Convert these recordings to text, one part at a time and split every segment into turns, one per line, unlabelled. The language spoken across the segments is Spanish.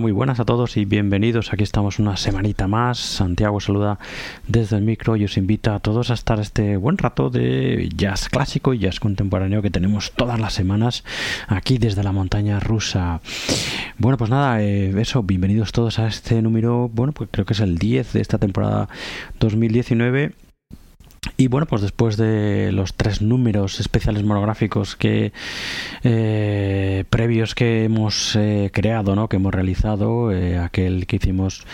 Muy buenas a todos y bienvenidos. Aquí estamos una semanita más. Santiago saluda desde el micro y os invita a todos a estar este buen rato de jazz clásico y jazz contemporáneo que tenemos todas las semanas aquí desde la montaña rusa. Bueno, pues nada, eh, eso, bienvenidos todos a este número, bueno, pues creo que es el 10 de esta temporada 2019 y bueno, pues después de los tres números especiales monográficos que eh, previos que hemos eh, creado, ¿no? que hemos realizado, eh, aquel que hicimos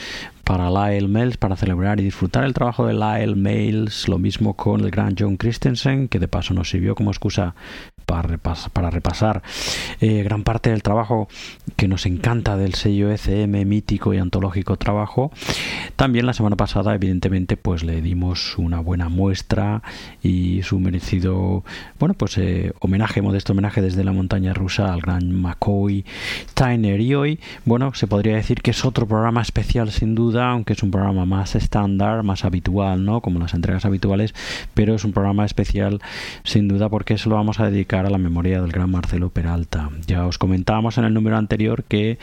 para Lyle Mails para celebrar y disfrutar el trabajo de Lyle Mails, lo mismo con el gran John Christensen, que de paso nos sirvió como excusa para, repasar eh, gran parte del trabajo que nos encanta del sello ECM mítico y antológico trabajo. También la semana pasada, evidentemente, pues le dimos una buena muestra y su merecido, bueno, pues eh, homenaje, modesto homenaje desde la montaña rusa al gran McCoy Tyner. Y hoy, bueno, se podría decir que es otro programa especial sin duda, aunque es un programa más estándar, más habitual, ¿no? Como las entregas habituales, pero es un programa especial sin duda porque se lo vamos a dedicar a la memoria del gran Marcelo Peralta. Ya os comentábamos en el número anterior que,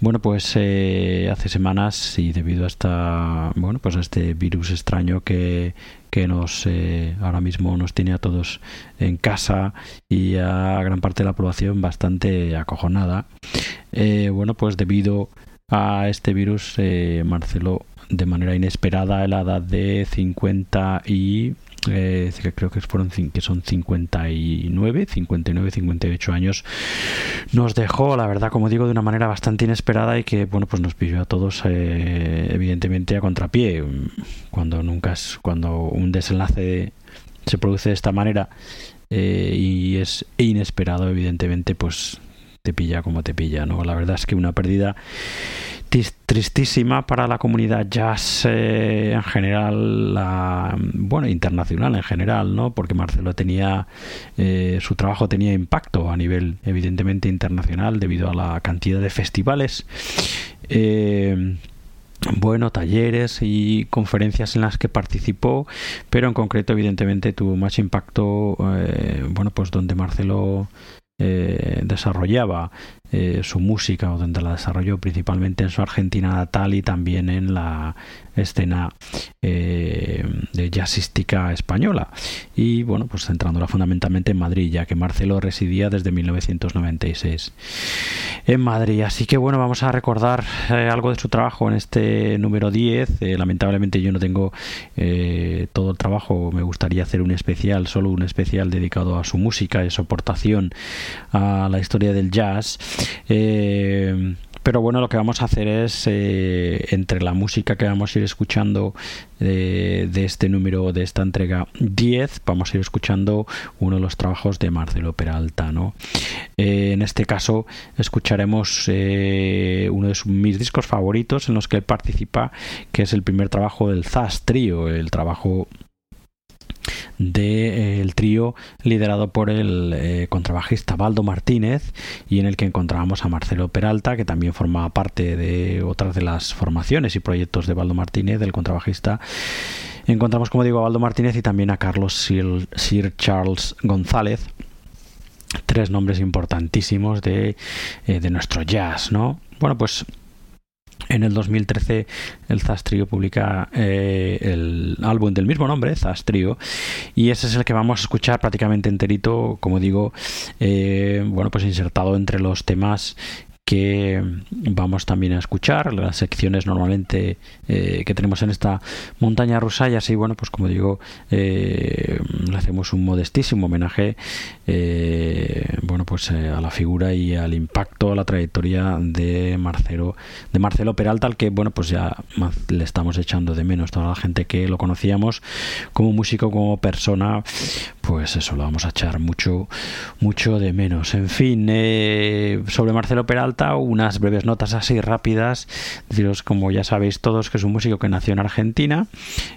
bueno, pues eh, hace semanas y debido a esta, bueno, pues a este virus extraño que, que nos eh, ahora mismo nos tiene a todos en casa y a gran parte de la población bastante acojonada. Eh, bueno, pues debido a este virus, Marcelo de manera inesperada a la edad de 50 y eh, creo que fueron que son 59, 59, 58 años, nos dejó, la verdad, como digo, de una manera bastante inesperada y que, bueno, pues nos pidió a todos, eh, evidentemente, a contrapié. Cuando nunca es, cuando un desenlace se produce de esta manera eh, y es inesperado, evidentemente, pues te pilla como te pilla, ¿no? La verdad es que una pérdida tristísima para la comunidad jazz eh, en general, bueno, internacional en general, ¿no? Porque Marcelo tenía, eh, su trabajo tenía impacto a nivel evidentemente internacional debido a la cantidad de festivales. Eh, bueno, talleres y conferencias en las que participó, pero en concreto evidentemente tuvo más impacto, bueno, pues donde Marcelo eh, desarrollaba eh, su música o donde la desarrolló principalmente en su Argentina natal y también en la escena eh, de jazzística española. Y bueno pues centrándola fundamentalmente en Madrid ya que Marcelo residía desde 1996 en Madrid. Así que bueno vamos a recordar algo de su trabajo en este número 10 lamentablemente yo no tengo todo el trabajo. Me gustaría hacer un especial solo un especial dedicado a su música y su aportación a la historia del jazz. Eh, pero bueno, lo que vamos a hacer es, eh, entre la música que vamos a ir escuchando de, este número, de esta entrega 10, vamos a ir escuchando uno de los trabajos de Marcelo Peralta. ¿no? Eh, en este caso, escucharemos uno de mis discos favoritos en los que él participa, que es el primer trabajo del Zas Trio, el trabajo del trío liderado por el eh, contrabajista Baldo Martínez y en el que encontrábamos a Marcelo Peralta que también formaba parte de otras de las formaciones y proyectos de Baldo Martínez del contrabajista. Encontramos como digo a Baldo Martínez y también a Carlos Sir, Charles González tres nombres importantísimos de, eh, de nuestro jazz no bueno pues en el 2013 el Zastrio publica eh, el álbum del mismo nombre, Zastrio, y ese es el que vamos a escuchar prácticamente enterito, como digo, eh, bueno, pues insertado entre los temas que vamos también a escuchar las secciones normalmente eh, que tenemos en esta montaña rusa. Y así bueno pues como digo eh, le hacemos un modestísimo homenaje eh, bueno pues a la figura y al impacto a la trayectoria de Marcelo de Marcelo Peralta al que bueno pues ya le estamos echando de menos toda la gente que lo conocíamos como músico como persona pues eso lo vamos a echar mucho mucho de menos en fin sobre Marcelo Peralta unas breves notas así rápidas. Deciros, como ya sabéis todos, que es un músico que nació en Argentina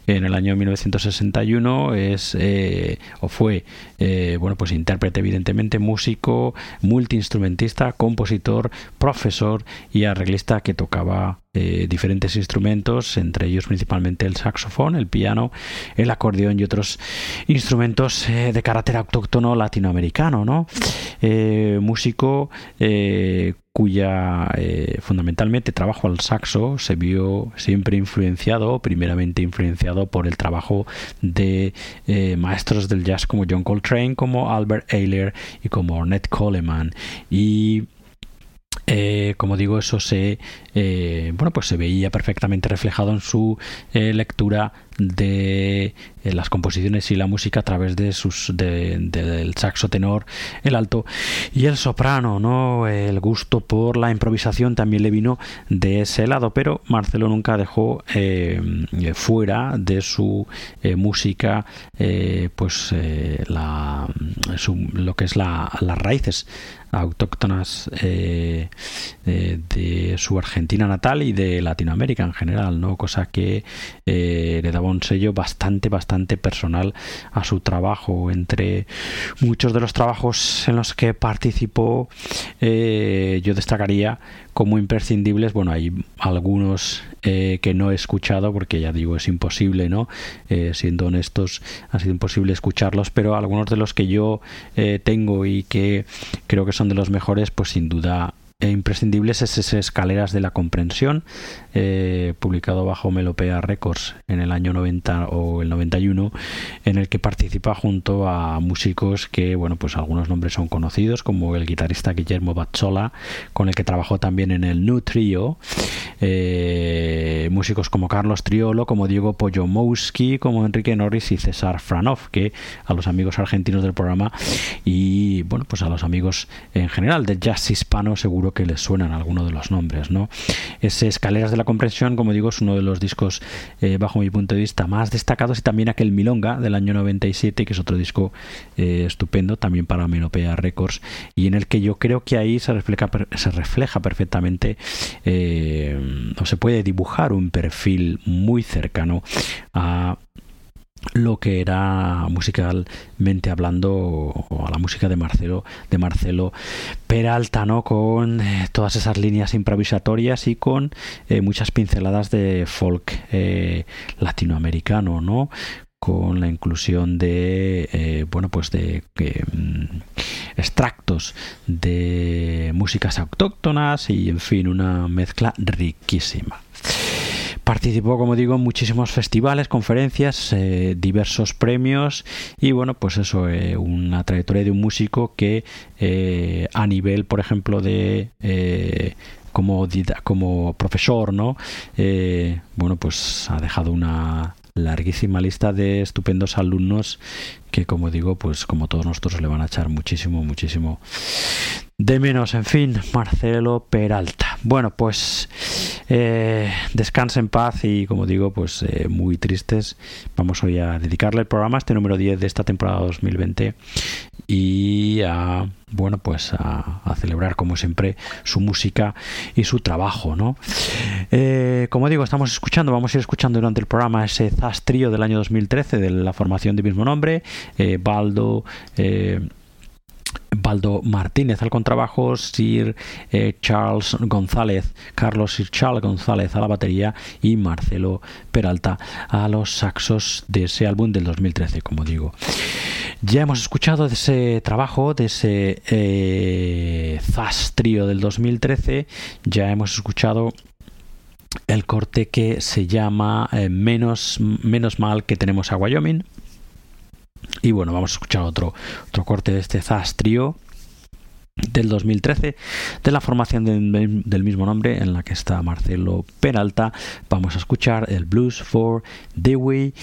en el año 1961. Es eh, o fue, eh, bueno, pues intérprete, evidentemente, músico, multiinstrumentista, compositor, profesor y arreglista que tocaba eh, diferentes instrumentos, entre ellos principalmente el saxofón, el piano, el acordeón y otros instrumentos de carácter autóctono latinoamericano, ¿no? músico cuya eh, fundamentalmente trabajo al saxo se vio siempre influenciado, primeramente influenciado por el trabajo de eh, maestros del jazz como John Coltrane, como Albert Ayler y como Ornette Coleman. Y eh, como digo, eso se bueno pues se veía perfectamente reflejado en su lectura de eh, las composiciones y la música a través de sus del saxo tenor, el alto y el soprano, ¿no? El gusto por la improvisación también le vino de ese lado, pero Marcelo nunca dejó eh, fuera de su eh, música pues lo que es la, las raíces autóctonas de su Argentina natal y de Latinoamérica en general, ¿no? Cosa que le daba un sello bastante, bastante personal a su trabajo. Entre muchos de los trabajos en los que participó, eh, yo destacaría como imprescindibles, bueno, hay algunos eh, que no he escuchado porque ya digo, es imposible, ¿no? Eh, siendo honestos, ha sido imposible escucharlos, pero algunos de los que yo tengo y que creo que son de los mejores, pues sin duda e imprescindibles es ese Escaleras de la Comprensión, eh, publicado bajo Melopea Records en el año 90 o el 91, en el que participa junto a músicos que, bueno, pues algunos nombres son conocidos, como el guitarrista Guillermo Bazzola, con el que trabajó también en el New Trio, eh, músicos como Carlos Triolo, como Diego Poyomowski, como Enrique Norris y César Franov, que a los amigos argentinos del programa y, bueno, pues a los amigos en general del jazz hispano seguro que les suenan algunos de los nombres, ¿no? Ese Escaleras de la Comprensión, como digo, es uno de los discos, eh, bajo mi punto de vista, más destacados y también aquel Milonga del año 97, que es otro disco eh, estupendo, también para Melopea Records, y en el que yo creo que ahí se refleja, se refleja perfectamente, eh, o se puede dibujar un perfil muy cercano a lo que era musicalmente hablando a la música de Marcelo de Marcelo Peralta no con eh, todas esas líneas improvisatorias y con eh, muchas pinceladas de folk eh, latinoamericano no con la inclusión de bueno pues de mm, extractos de músicas autóctonas y en fin una mezcla riquísima Participó, como digo, en muchísimos festivales, conferencias, eh, diversos premios y bueno, pues eso, eh, una trayectoria de un músico que eh, a nivel, por ejemplo, de como, como profesor, ¿no? bueno, pues ha dejado una larguísima lista de estupendos alumnos que como digo pues como todos nosotros le van a echar muchísimo muchísimo de menos. En fin Marcelo Peralta. Bueno pues eh, en paz y como digo pues eh, muy tristes. Vamos hoy a dedicarle el programa este número 10 de esta temporada 2020 y a bueno pues a, celebrar como siempre su música y su trabajo no eh, como digo estamos escuchando vamos a ir escuchando durante el programa ese Zas Trío del año 2013 de la formación de mismo nombre eh, Baldo eh, Baldo Martínez al contrabajo, Sir eh, Charles González, Carlos Sir Charles González a la batería y Marcelo Peralta a los saxos de ese álbum del 2013, como digo. Ya hemos escuchado de ese trabajo, de ese eh, Zas Trío del 2013, ya hemos escuchado el corte que se llama menos, menos mal que tenemos a Wyoming y bueno, vamos a escuchar otro, otro corte de este Zaz Trio del 2013 de la formación del mismo nombre en la que está Marcelo Peralta. Vamos a escuchar el Blues for Dewey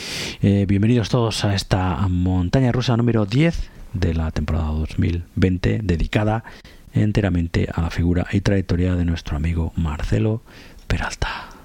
eh, bienvenidos todos a esta montaña rusa número 10 de la temporada 2020 dedicada enteramente a la figura y trayectoria de nuestro amigo Marcelo Peralta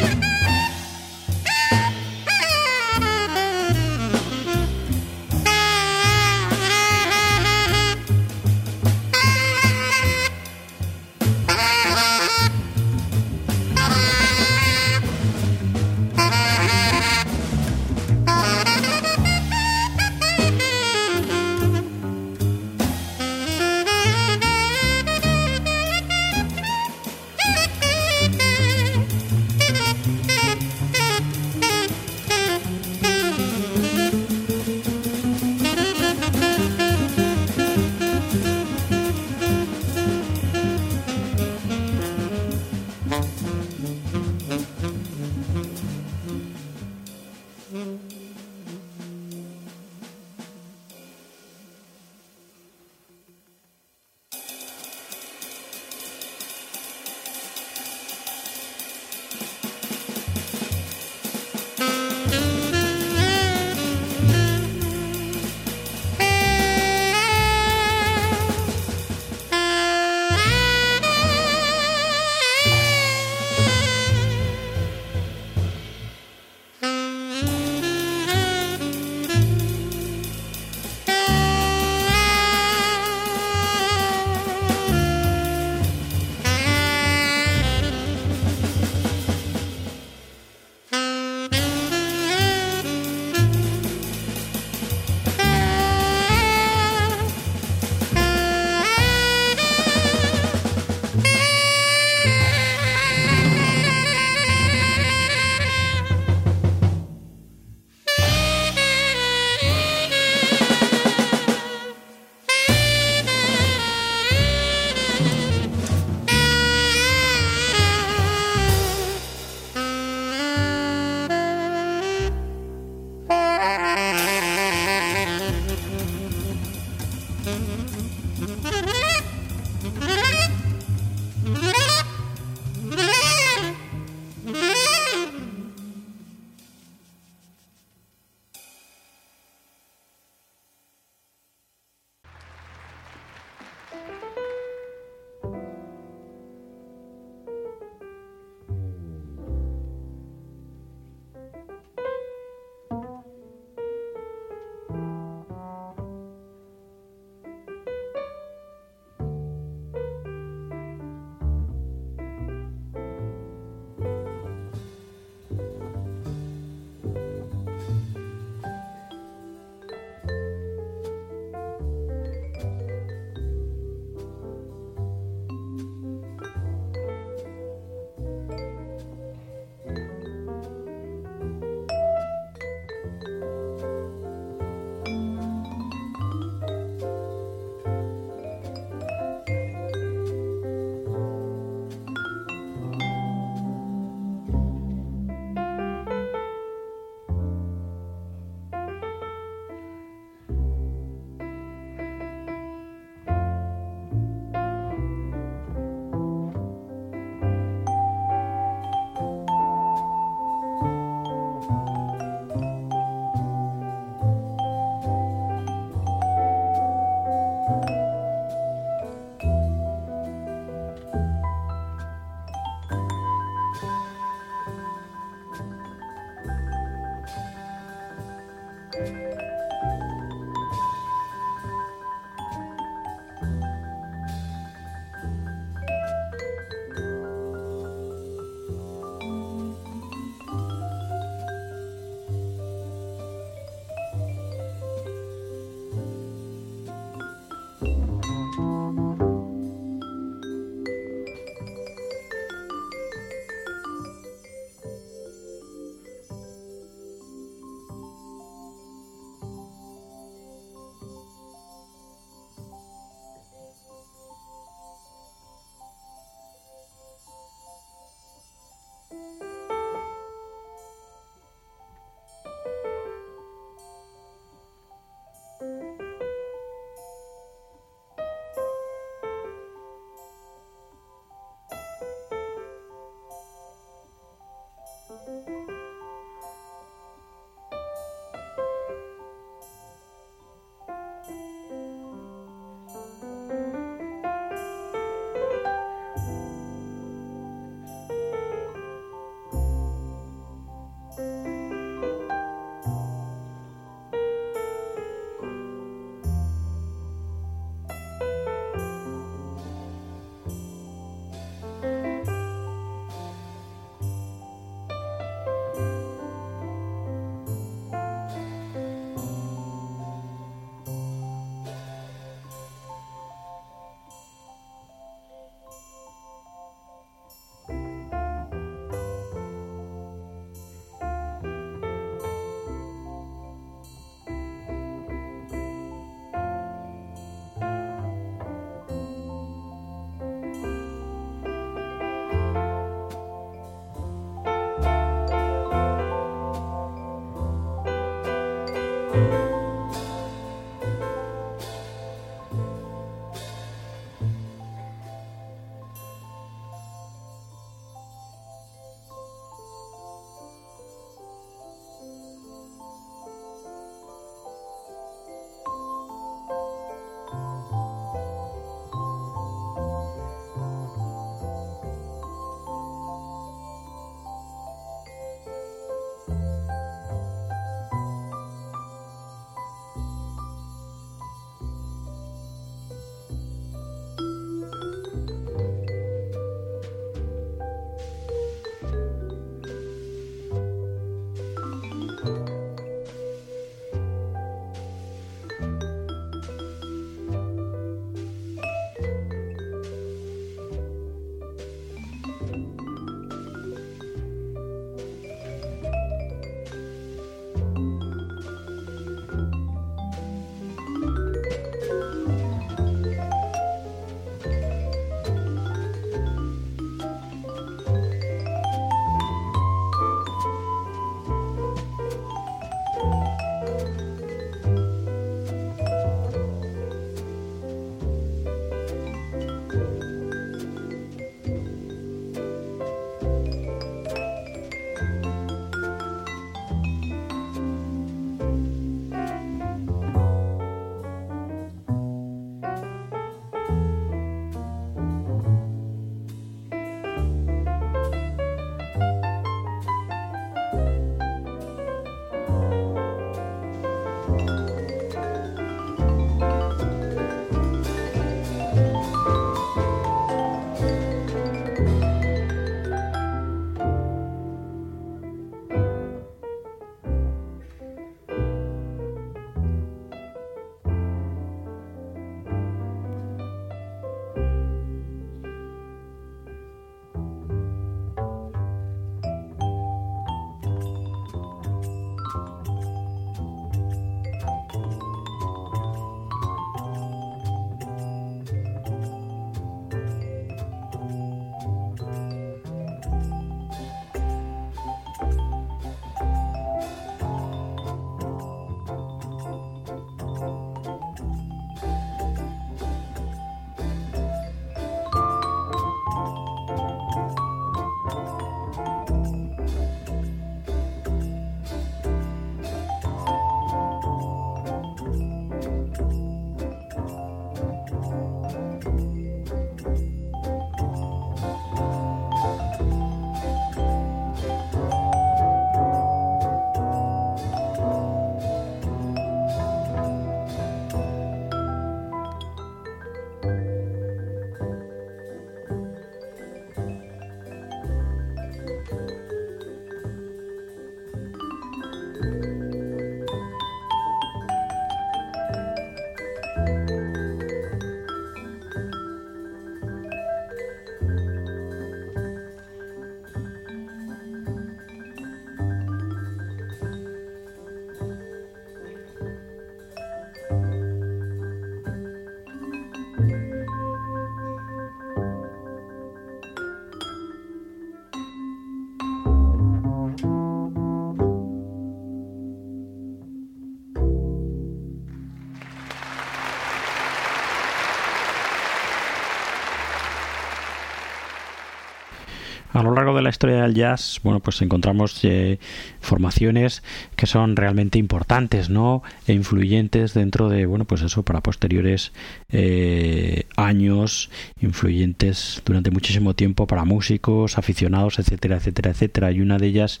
a lo largo de la historia del jazz, bueno, pues encontramos eh, formaciones que son realmente importantes, ¿no? E influyentes dentro de, bueno, pues eso, para posteriores eh, años, influyentes durante muchísimo tiempo para músicos, aficionados, etcétera, etcétera, etcétera. Y una de ellas,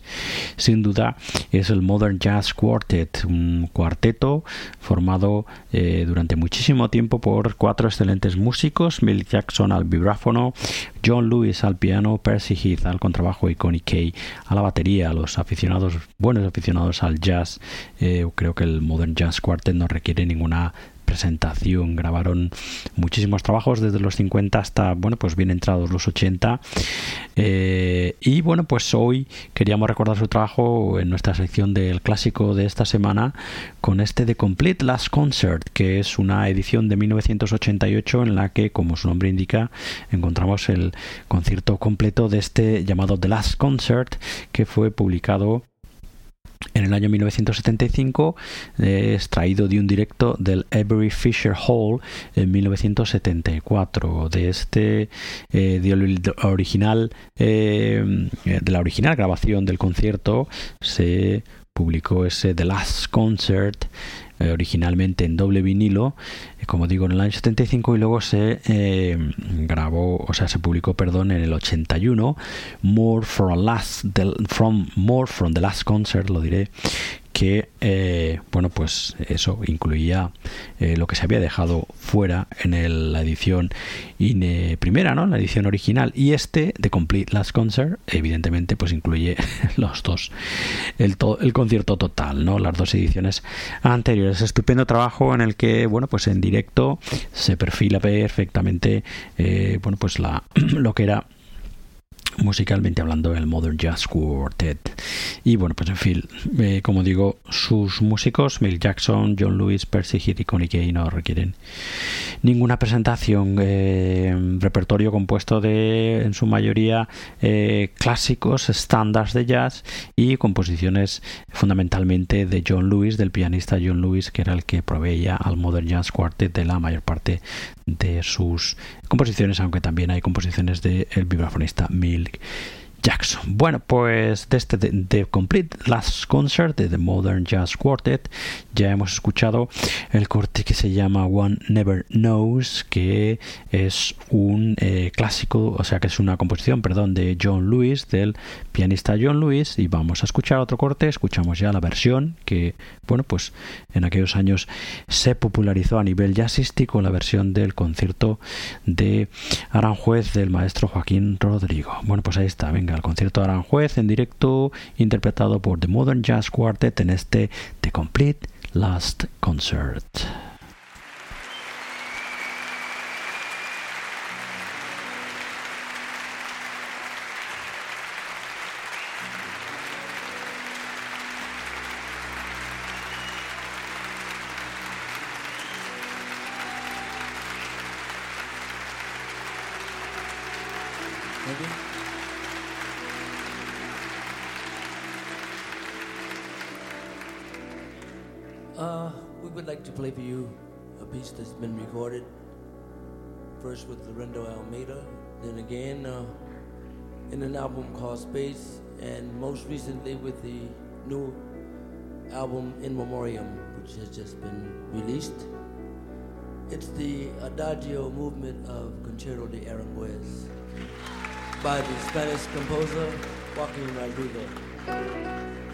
sin duda, es el Modern Jazz Quartet, un cuarteto formado eh, durante muchísimo tiempo por cuatro excelentes músicos, Bill Jackson al vibráfono, John Lewis al piano, Percy Heath al contrabajo y Connie Kay a la batería. Los aficionados, buenos aficionados al jazz, eh, creo que el Modern Jazz Quartet no requiere ninguna presentación. Grabaron muchísimos trabajos desde los 50 hasta, bueno, pues bien entrados los 80. Eh, y bueno, pues hoy queríamos recordar su trabajo en nuestra sección del clásico de esta semana con este The Complete Last Concert, que es una edición de 1988 en la que, como su nombre indica, encontramos el concierto completo de este llamado The Last Concert, que fue publicado en el año 1975, eh, extraído de un directo del Avery Fisher Hall en 1974. De este eh, original, eh, de la original grabación del concierto, se publicó ese The Last Concert eh, originalmente en doble vinilo, eh, como digo, en el año 75 y luego se eh, grabó, o sea, se publicó, perdón, en el 81, More last, from, More from the Last Concert, lo diré, que eh, bueno pues eso incluía eh, lo que se había dejado fuera en la edición primera no la edición original. Y este de Complete Last Concert evidentemente pues incluye los dos. El, el concierto total no las dos ediciones anteriores. Estupendo trabajo en el que bueno pues en directo se perfila perfectamente eh, bueno pues la lo que era musicalmente hablando el Modern Jazz Quartet. Y bueno pues en fin eh, como digo sus músicos Mill Jackson John Lewis Percy Heath y Connie Kay no requieren ninguna presentación eh, repertorio compuesto de en su mayoría eh, clásicos estándares de jazz y composiciones fundamentalmente de John Lewis del pianista John Lewis que era el que proveía al Modern Jazz Quartet de la mayor parte de sus composiciones, aunque también hay composiciones del el vibrafonista Milk Jackson. Bueno, pues de este The Complete Last Concert de The Modern Jazz Quartet ya hemos escuchado el corte que se llama One Never Knows, que es un eh, clásico, o sea que es una composición, perdón, de John Lewis, del pianista John Lewis, y vamos a escuchar otro corte, escuchamos ya la versión que, bueno, pues en aquellos años se popularizó a nivel jazzístico, la versión del concierto de Aranjuez del maestro Joaquín Rodrigo. Bueno, pues ahí está, venga al concierto de Aranjuez en directo, interpretado por The Modern Jazz Quartet en este The Complete Last Concert.
Been recorded first with Lorenzo Almeida, then again uh, in an album called Space, and most recently with the new album In Memoriam, which has just been released. It's the Adagio movement of Concerto de Aranjuez by the Spanish composer Joaquin Rodrigo.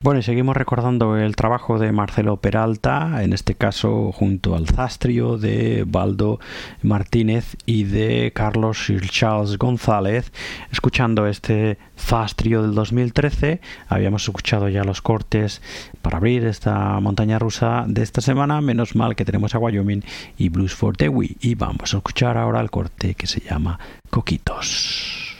Bueno, y seguimos recordando el trabajo de Marcelo Peralta, en este caso junto al Zastrio de Baldo Martínez y de Carlos Charles González, escuchando este Zastrio del 2013. Habíamos escuchado ya los cortes para abrir esta montaña rusa de esta semana, menos mal que tenemos a Wyoming y Blues for Dewey. Y vamos a escuchar ahora el corte que se llama Coquitos.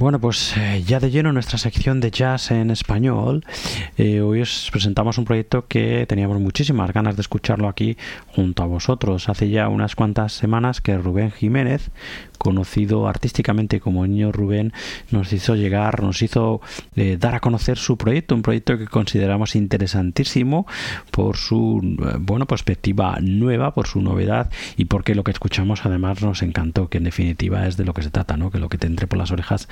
Bueno, pues eh, ya de lleno nuestra sección de jazz en español. Eh, hoy os presentamos un proyecto que teníamos muchísimas ganas de escucharlo aquí junto a vosotros. Hace ya unas cuantas semanas que Rubén Jiménez, conocido artísticamente como Niño Rubén, nos hizo llegar, nos hizo eh, dar a conocer su proyecto, un proyecto que consideramos interesantísimo por su eh, bueno perspectiva nueva, por su novedad y porque lo que escuchamos además nos encantó, que en definitiva es de lo que se trata, ¿no? Que lo que te entre por las orejas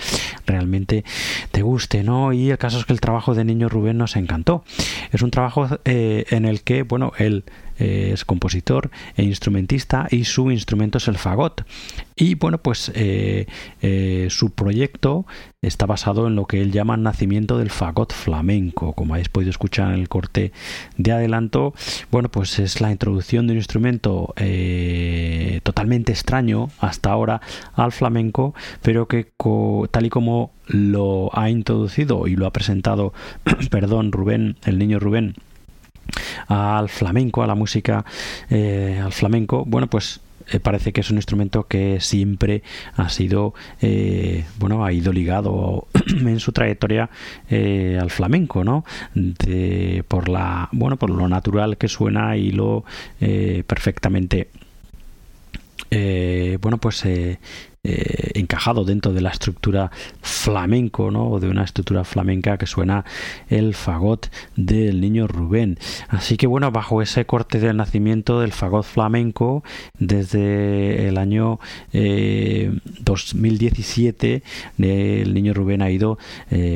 realmente te guste, ¿no? Y el caso es que el trabajo de Niño Rubén nos encantó. Es un trabajo eh, en el que, bueno, él es compositor e instrumentista y su instrumento es el fagot. Y bueno, pues eh, eh, su proyecto está basado en lo que él llama nacimiento del fagot flamenco. Como habéis podido escuchar en el corte de adelanto, bueno, pues es la introducción de un instrumento eh, totalmente extraño hasta ahora al flamenco, pero que tal y como lo ha introducido y lo ha presentado, perdón, Rubén, el niño Rubén, al flamenco, a la música, al flamenco, bueno, pues eh, parece que es un instrumento que siempre ha sido, eh, bueno, ha ido ligado en su trayectoria al flamenco, ¿no? por la, bueno, por lo natural que suena y lo perfectamente eh, bueno, pues eh, eh, encajado dentro de la estructura flamenco, ¿no? O de una estructura flamenca que suena el fagot del niño Rubén. Así que bueno, bajo ese corte del nacimiento del fagot flamenco, desde el año 2017, el niño Rubén ha ido,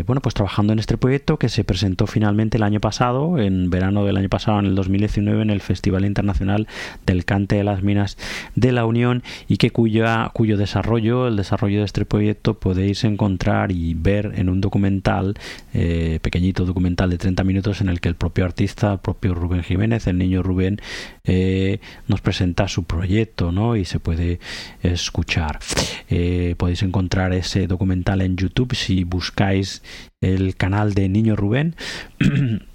bueno, pues trabajando en este proyecto que se presentó finalmente el año pasado, en verano del año pasado, en el 2019, en el Festival Internacional del Cante de las Minas de la Unión y que cuyo desarrollo el desarrollo de este proyecto podéis encontrar y ver en un documental, eh, pequeñito documental de 30 minutos en el que el propio artista, el propio Rubén Jiménez, el niño Rubén, eh, nos presenta su proyecto ¿no? y se puede escuchar. Eh, podéis encontrar ese documental en YouTube si buscáis el canal de Niño Rubén.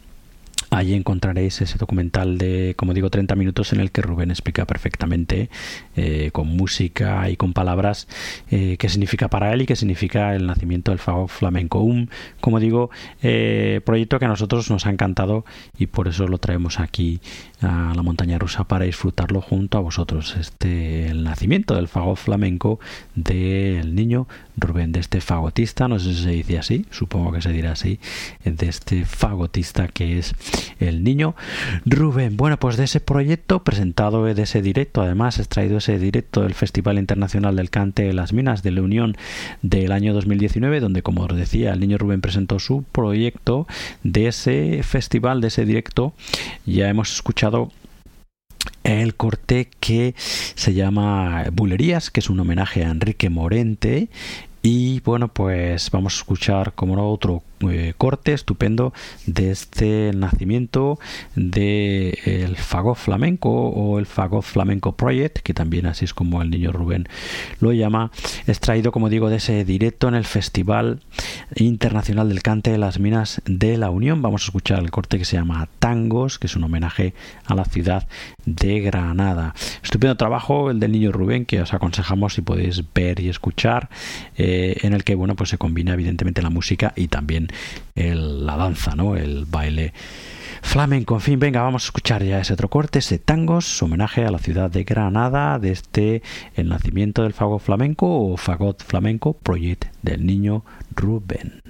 Allí encontraréis ese documental de, como digo, 30 minutos en el que Rubén explica perfectamente, eh, con música y con palabras, eh, qué significa para él y qué significa el nacimiento del Fago Flamenco. Un, como digo, eh, proyecto que a nosotros nos ha encantado y por eso lo traemos aquí a la montaña rusa para disfrutarlo junto a vosotros. Este, el nacimiento del Fago Flamenco del niño Rubén, de este fagotista, no sé si se dice así, supongo que se dirá así, de este fagotista que es el niño Rubén. Bueno, pues de ese proyecto presentado de ese directo, además extraído ese directo del Festival Internacional del Cante de las Minas de la Unión del año 2019, donde como os decía, el niño Rubén presentó su proyecto de ese festival, de ese directo, ya hemos escuchado el corte que se llama Bulerías, que es un homenaje a Enrique Morente. Y bueno, pues vamos a escuchar como no otro eh, corte estupendo de este nacimiento del el fagot flamenco o el fagot flamenco project que también así es como el niño Rubén lo llama extraído como digo de ese directo en el festival internacional del cante de las minas de la Unión. Vamos a escuchar el corte que se llama Tangos que es un homenaje a la ciudad de Granada. Estupendo trabajo el del niño Rubén que os aconsejamos si podéis ver y escuchar eh, en el que bueno pues se combina evidentemente la música y también la danza, ¿no? El baile flamenco. En fin, venga, vamos a escuchar ya ese otro corte, ese tangos, homenaje a la ciudad de Granada, de este el nacimiento del fagot flamenco o fagot flamenco, project del niño Rubén.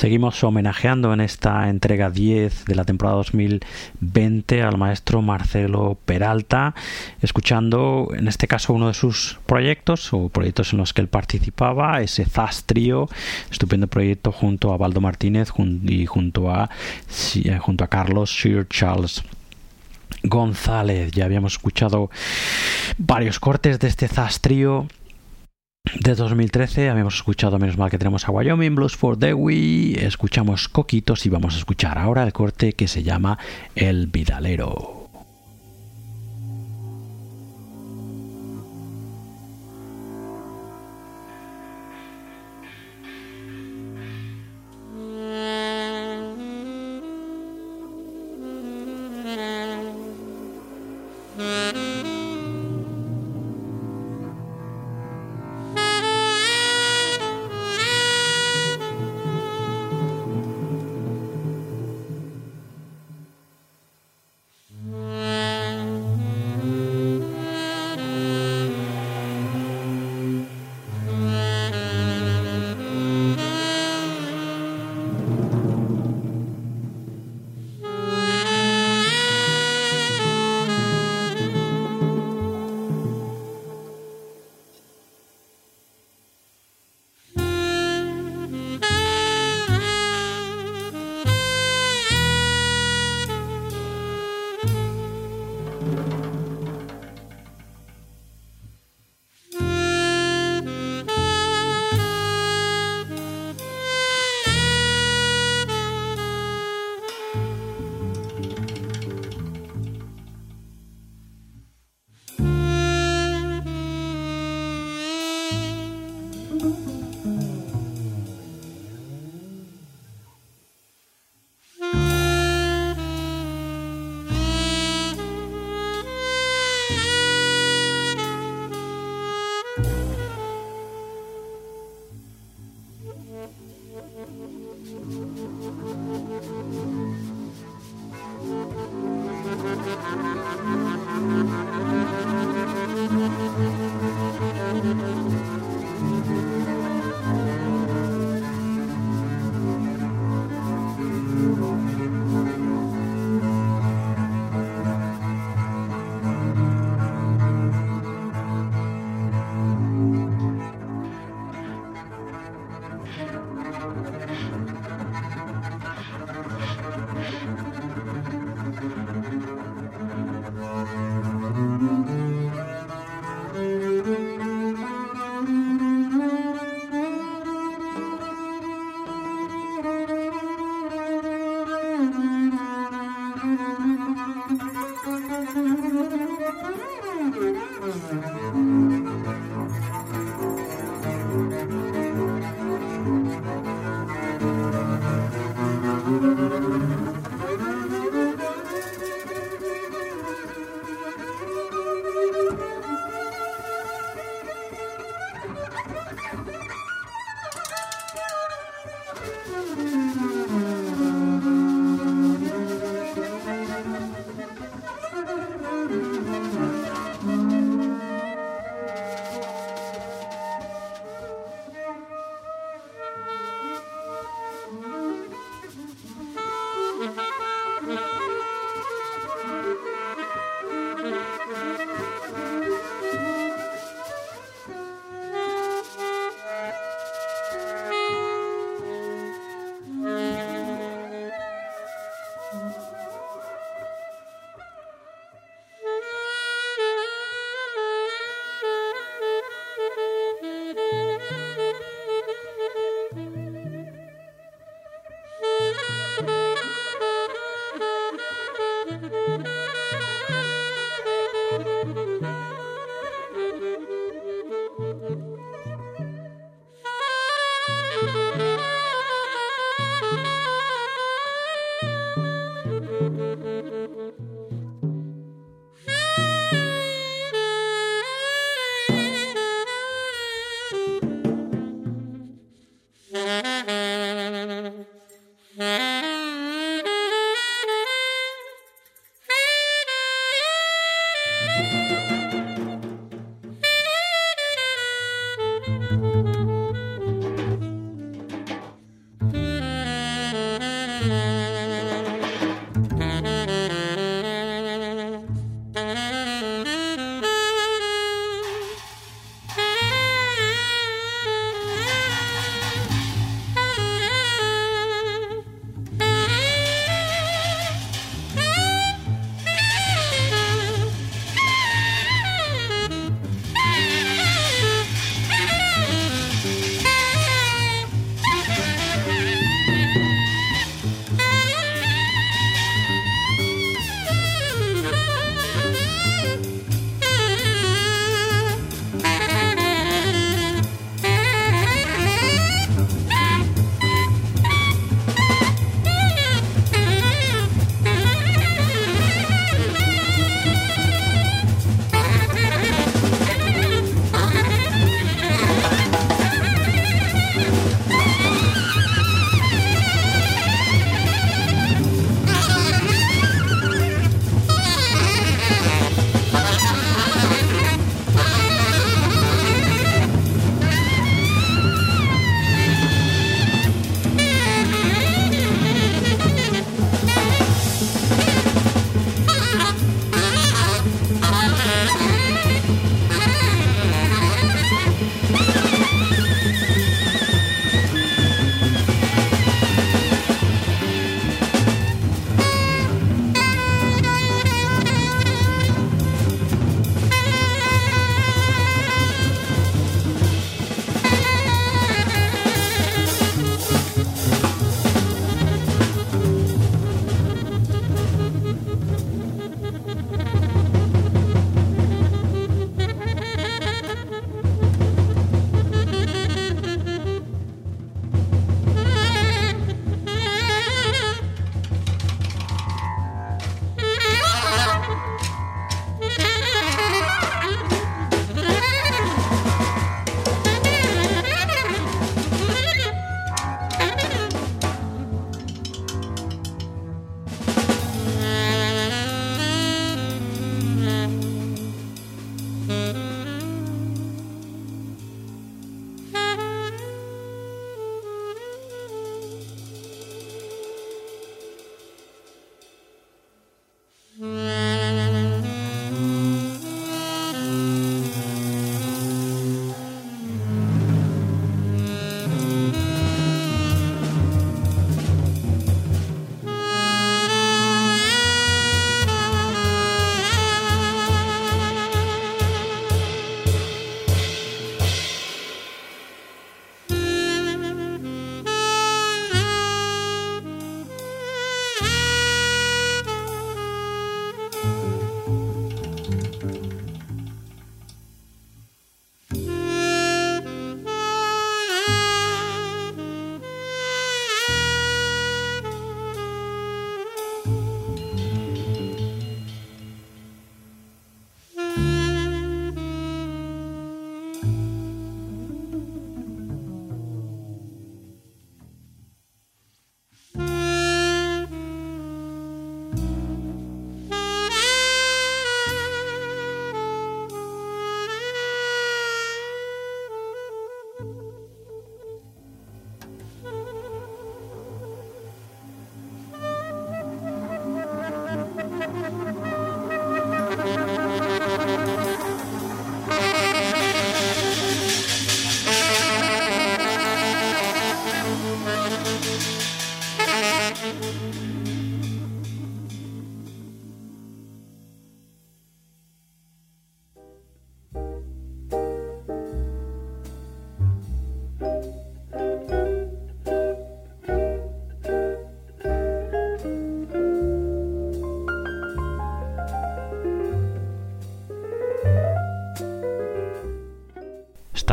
Seguimos homenajeando en esta entrega 10 de la temporada 2020 al maestro Marcelo Peralta, escuchando en este caso uno de sus proyectos o proyectos en los que él participaba, ese Zaz Trio, estupendo proyecto junto a Baldo Martínez y junto a, eh, junto a Carlos Sir Charles. González, ya habíamos escuchado varios cortes de este Zaz Trio de 2013 habíamos escuchado menos mal que tenemos a Wyoming Blues for Dewey, escuchamos Coquitos y vamos a escuchar ahora el corte que se llama El Vidalero.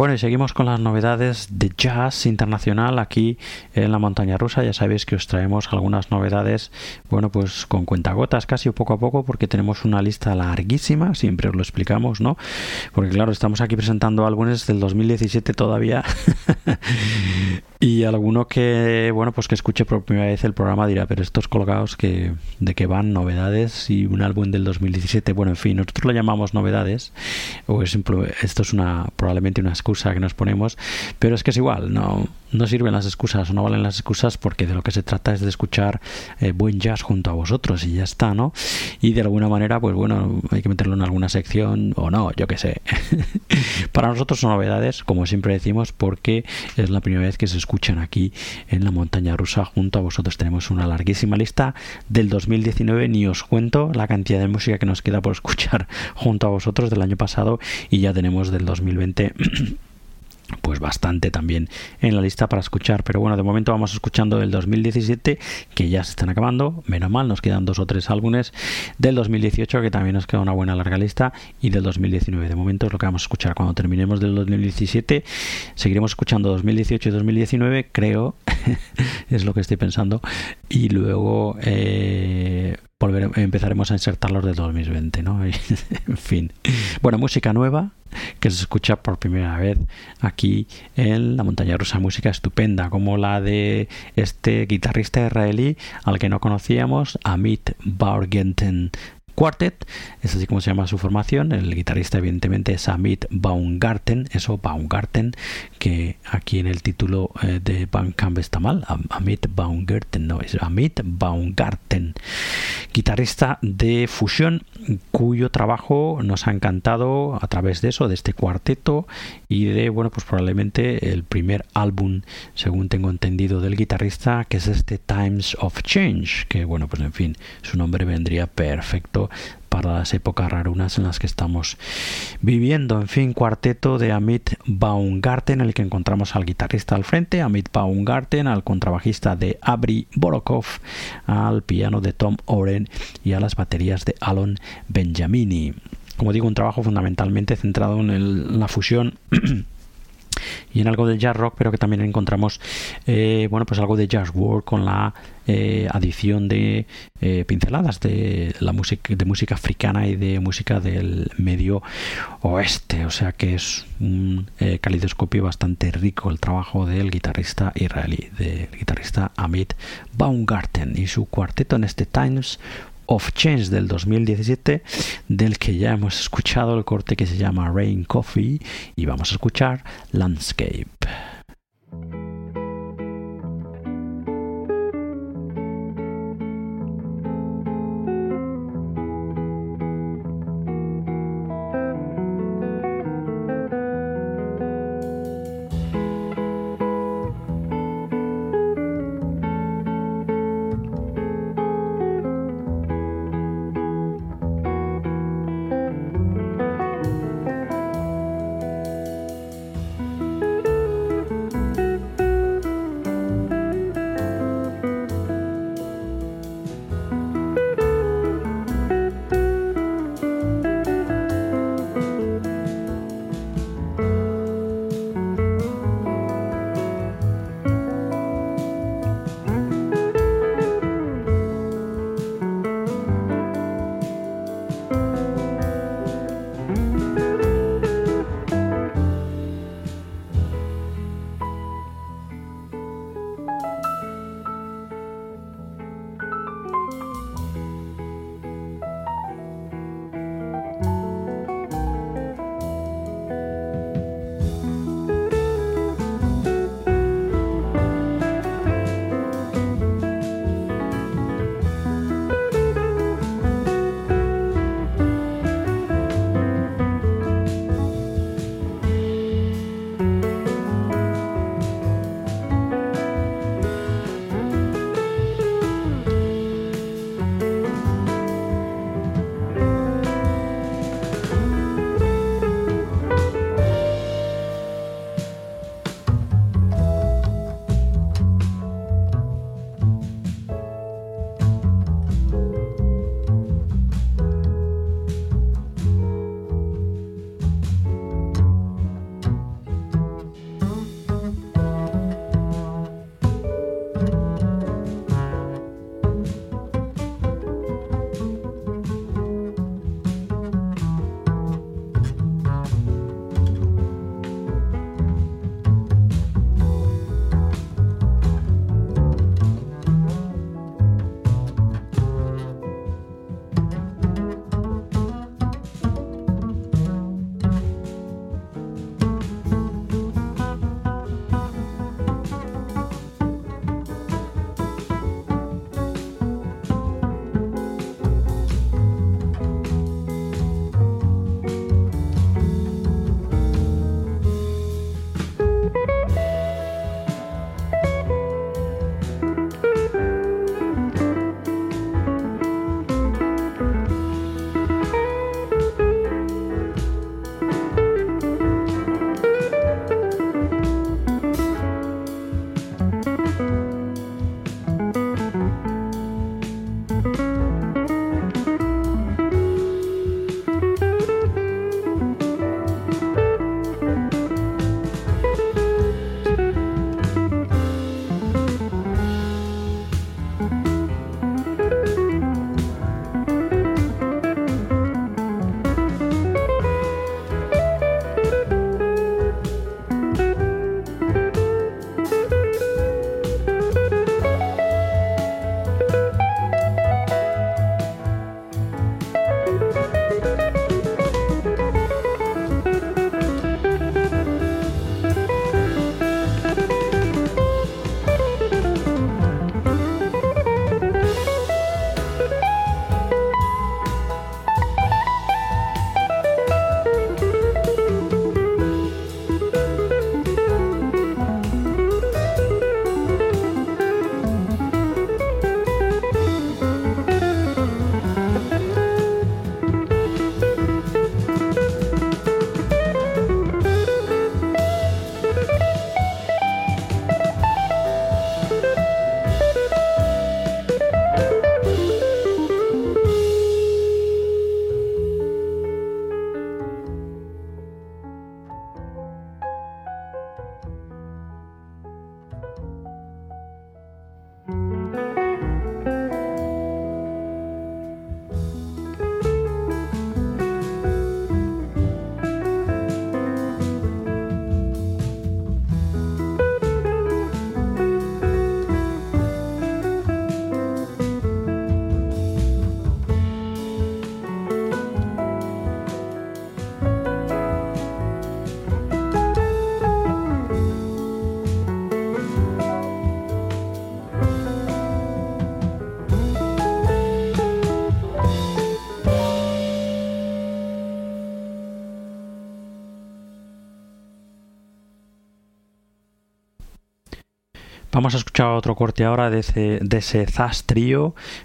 Bueno, y seguimos con las novedades de jazz internacional aquí en la montaña rusa. Ya sabéis que os traemos algunas novedades, bueno, pues con cuentagotas casi poco a poco, porque tenemos una lista larguísima, siempre os lo explicamos, ¿no? Porque claro, estamos aquí presentando álbumes del 2017 todavía. y alguno que, bueno, pues que escuche por primera vez el programa dirá, pero estos colgados que, de que van novedades y un álbum del 2017, bueno, en fin, nosotros lo llamamos novedades, o es esto es una probablemente una excusa que nos ponemos, pero es que es igual, no, no sirven las excusas o no valen las excusas porque de lo que se trata es de escuchar eh, buen jazz junto a vosotros y ya está, ¿no? Y de alguna manera, pues bueno, hay que meterlo en alguna sección o no, yo qué sé. Para nosotros son novedades, como siempre decimos, porque es la primera vez que se escuchan aquí en la montaña rusa junto a vosotros. Tenemos una larguísima lista del 2019, ni os cuento la cantidad de música que nos queda por escuchar junto a vosotros del año pasado y ya tenemos del 2020 pues bastante también en la lista para escuchar. Pero bueno, de momento vamos escuchando del 2017, que ya se están acabando. Menos mal, nos quedan dos o tres álbumes. Del 2018, que también nos queda una buena larga lista. Y del 2019. De momento es lo que vamos a escuchar. Cuando terminemos del 2017, seguiremos escuchando 2018 y 2019, creo. es lo que estoy pensando. Y luego eh, empezaremos a insertar los de 2020, ¿no? en fin. Bueno, música nueva que se escucha por primera vez aquí en la montaña rusa. Música estupenda, como la de este guitarrista israelí al que no conocíamos, Amit Bargenten. Quartet, es así como se llama su formación. El guitarrista, evidentemente, es Amit Baumgarten, eso Baumgarten, que aquí en el título eh, de Bandcamp está mal. Amit Baumgarten, no, es Amit Baumgarten, guitarrista de fusión, cuyo trabajo nos ha encantado a través de eso, de este cuarteto y de, bueno, pues probablemente el primer álbum, según tengo entendido, del guitarrista, que es este Times of Change, que, bueno, pues en fin, su nombre vendría perfecto para las épocas rarunas en las que estamos viviendo. En fin, cuarteto de Amit Baumgarten, en el que encontramos al guitarrista al frente, Amit Baumgarten, al contrabajista de Abri Borokov, al piano de Tom Oren y a las baterías de Alon Benjamini. Como digo, un trabajo fundamentalmente centrado en la fusión y en algo del jazz rock, pero que también encontramos eh, bueno pues algo de jazz world con la eh, adición de eh, pinceladas de la música de música africana y de música del medio oeste, o sea que es un calidoscopio bastante rico el trabajo del guitarrista israelí, del guitarrista Amit Baumgarten y su cuarteto en este Times of Change del 2017, del que ya hemos escuchado el corte que se llama Rain Coffee y vamos a escuchar Landscape. Vamos a escuchar otro corte ahora de ese, de ese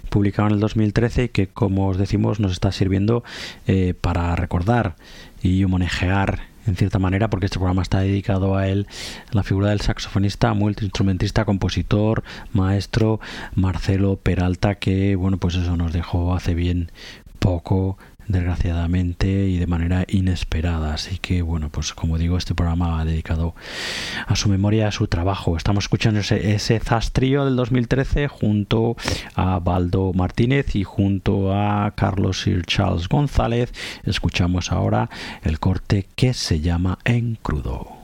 publicado en el 2013, y que, como os decimos, nos está sirviendo eh, para recordar y homenajear en cierta manera, porque este programa está dedicado a él, la figura del saxofonista, multiinstrumentista, compositor, maestro Marcelo Peralta, que bueno, pues eso nos dejó hace bien poco desgraciadamente y de manera inesperada. Así que bueno, pues como digo, este programa ha dedicado a su memoria, a su trabajo. Estamos escuchando ese, ese Zastrío del 2013 junto a Baldo Martínez y junto a Carlos Sir Charles González. Escuchamos ahora el corte que se llama En Crudo.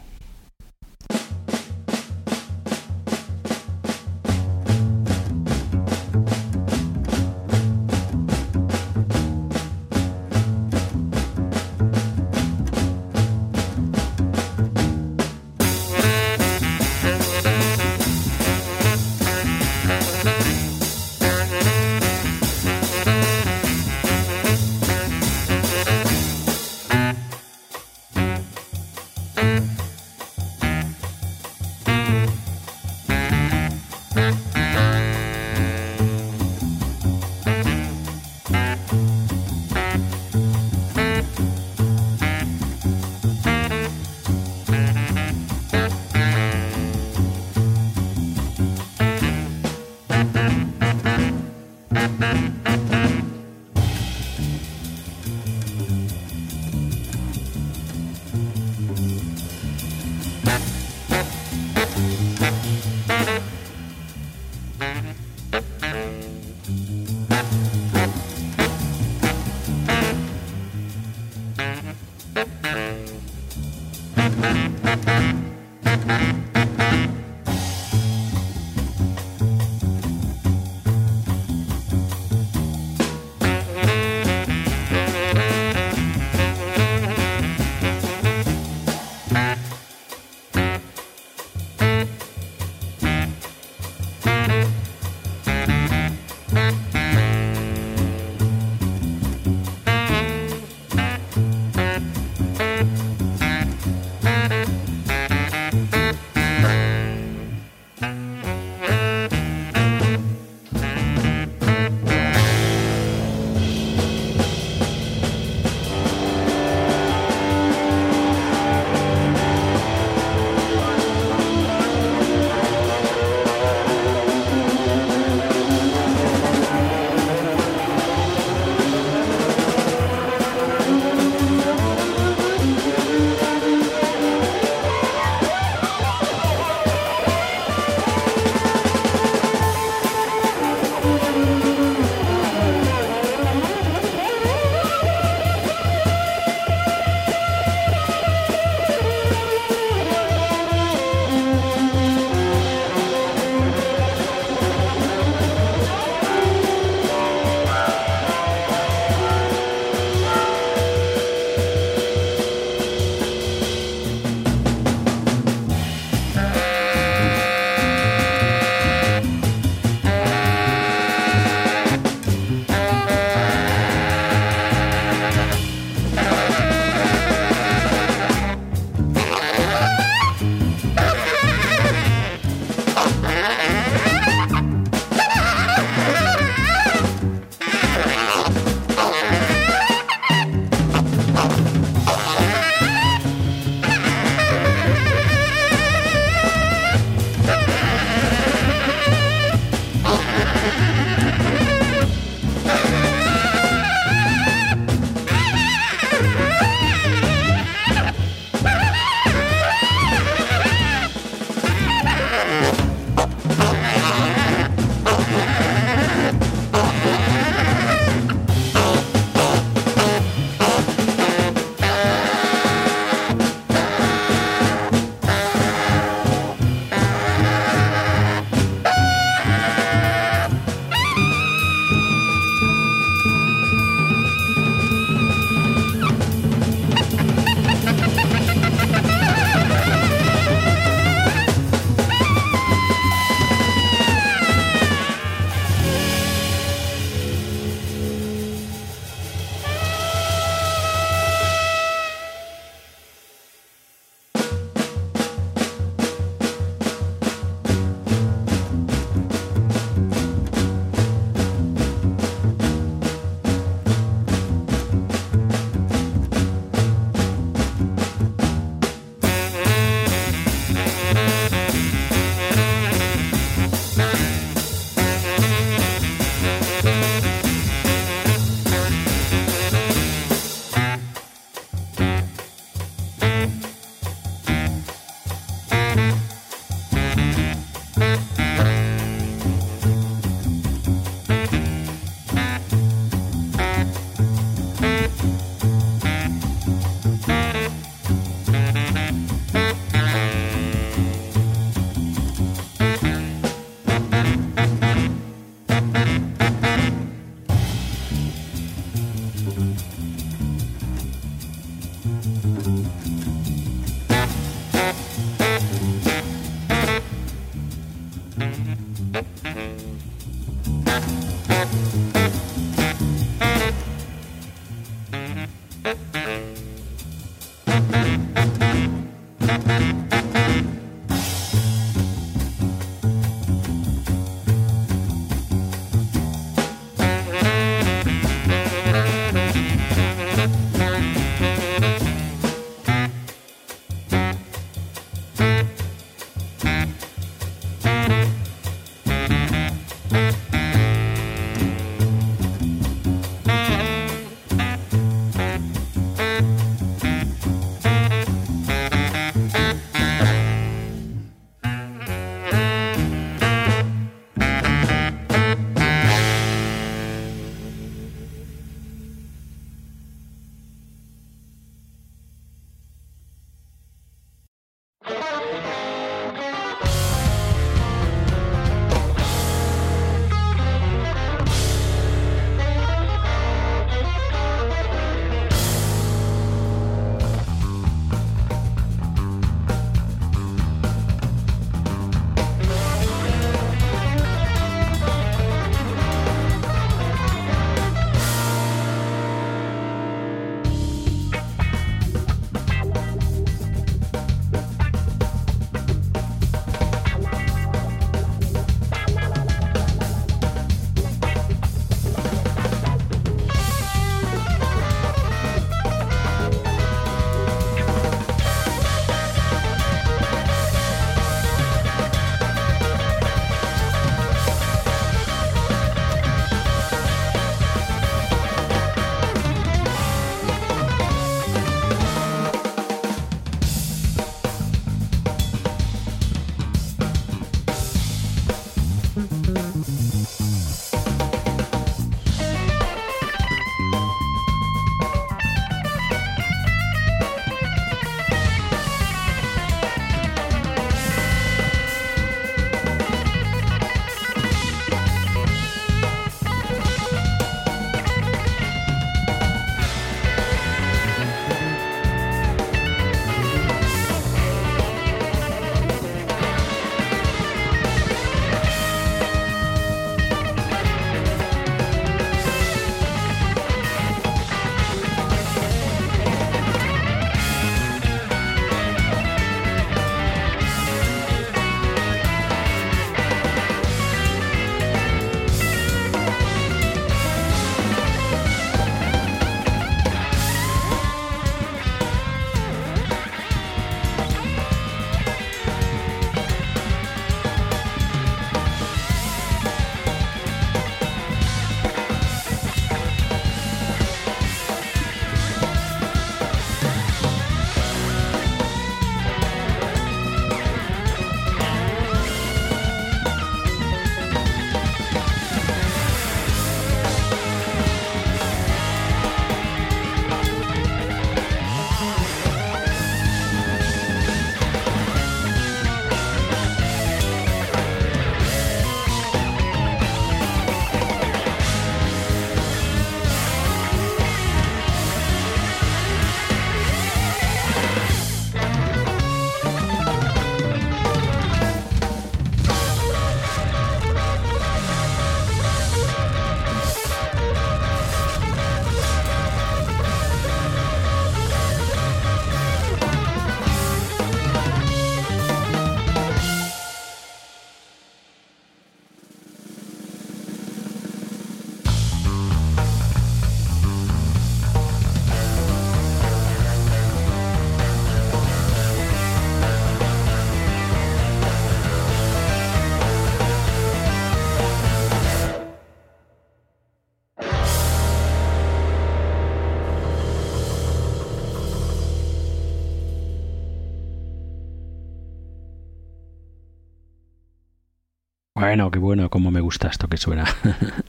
Bueno, qué bueno, cómo me gusta esto que suena.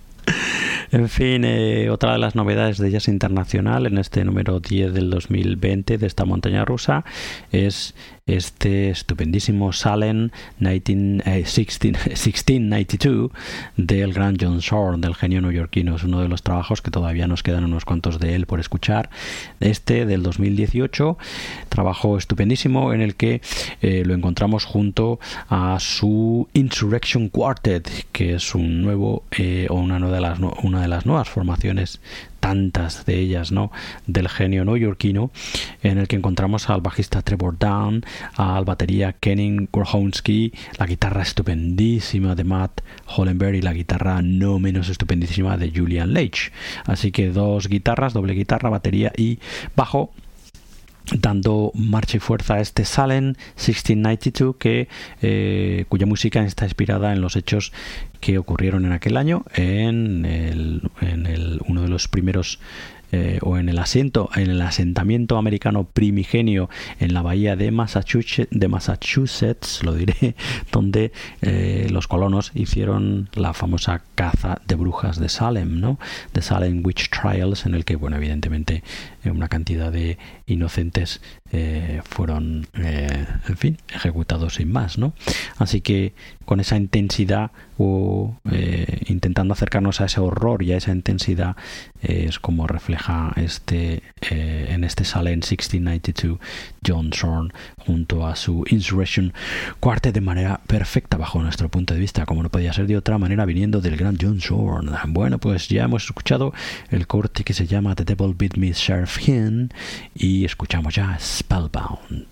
En fin, eh, otra de las novedades de Jazz Internacional en este número 10 del 2020 de esta montaña rusa es este estupendísimo Salem 1692 del gran John Shore, del genio neoyorquino. Es uno de los trabajos que todavía nos quedan unos cuantos de él por escuchar. Este del 2018, trabajo estupendísimo en el que eh, lo encontramos junto a su Insurrection Quartet, que es un nuevo eh, o una, de las, una de las nuevas formaciones tantas de ellas, ¿no? Del genio neoyorquino, en el que encontramos al bajista Trevor Down, al batería Kenny Grohonsky, la guitarra estupendísima de Matt Hollenberg y la guitarra no menos estupendísima de Julian Leitch. Así que dos guitarras, doble guitarra, batería y bajo dando marcha y fuerza a este Salem 1692 que, eh, cuya música está inspirada en los hechos que ocurrieron en aquel año en, el, en el, uno de los primeros eh, o en el asiento, en el asentamiento americano primigenio en la bahía de Massachusetts, lo diré, donde eh, los colonos hicieron la famosa caza de brujas de Salem, ¿no? De Salem Witch Trials, en el que, bueno, evidentemente una cantidad de inocentes fueron, en fin, ejecutados sin más, ¿no? Así que con esa intensidad o intentando acercarnos a ese horror y a esa intensidad es como refleja este eh, en este sale en 1692 John Zorn junto a su Insurrection cuarte de manera perfecta bajo nuestro punto de vista como no podía ser de otra manera viniendo del gran John Zorn bueno pues ya hemos escuchado el corte que se llama The Devil Beat Me Sheriff Y escuchamos ya Spellbound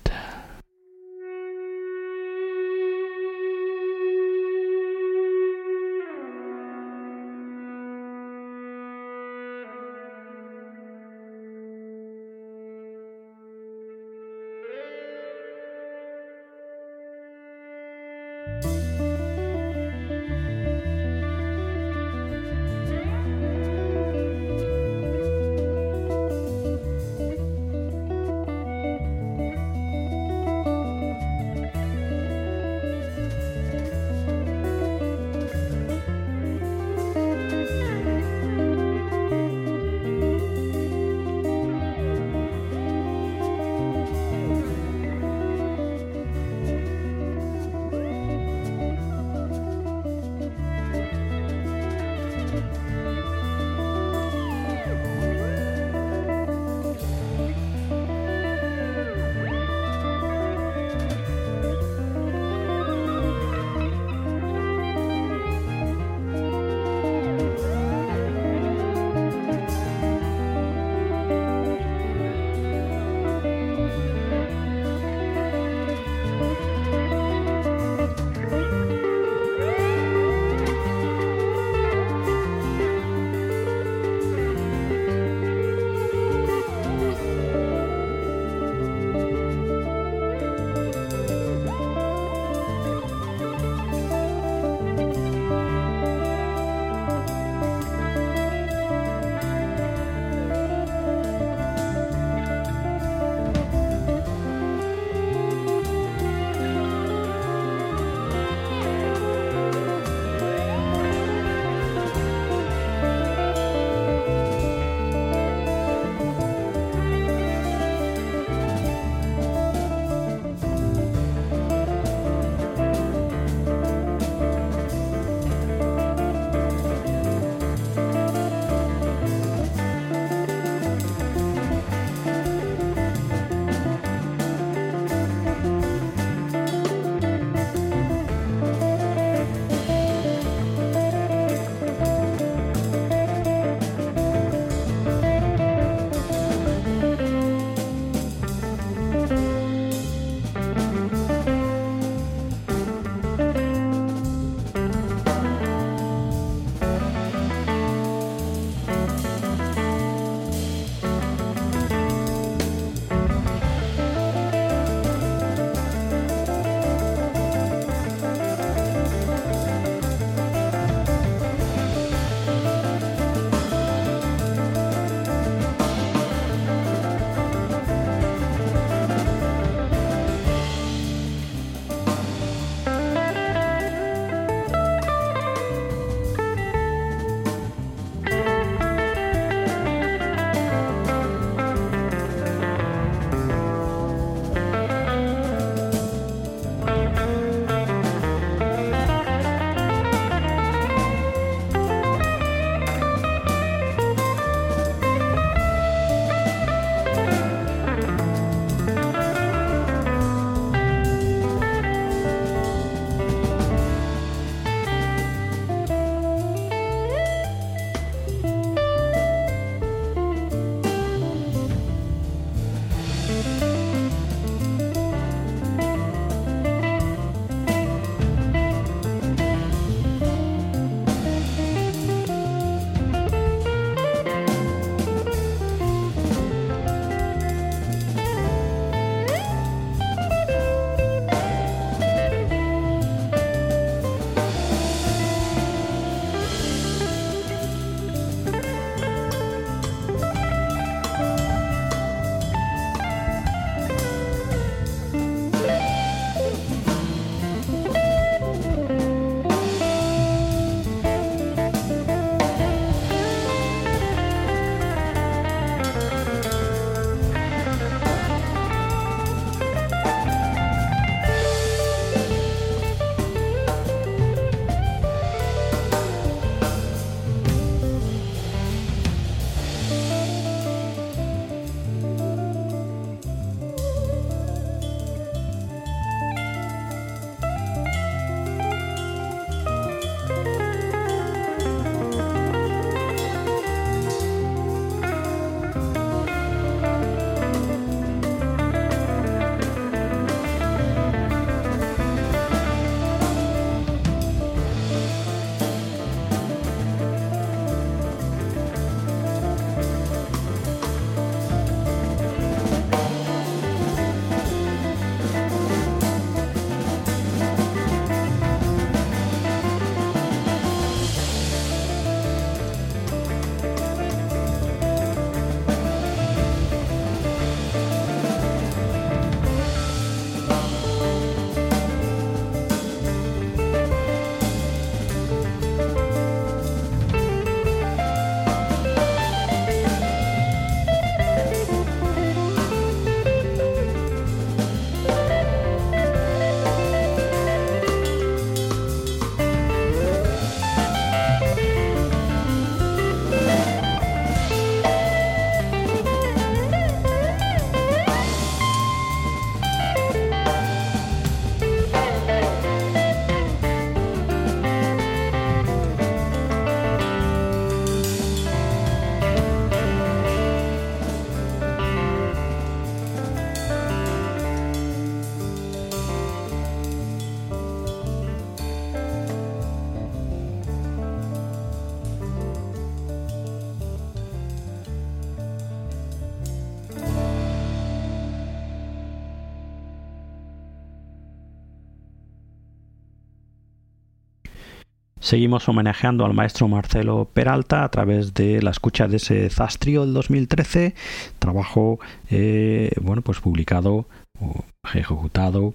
Seguimos homenajeando al maestro Marcelo Peralta a través de la escucha de ese Zastrio del 2013, trabajo eh, bueno pues publicado o ejecutado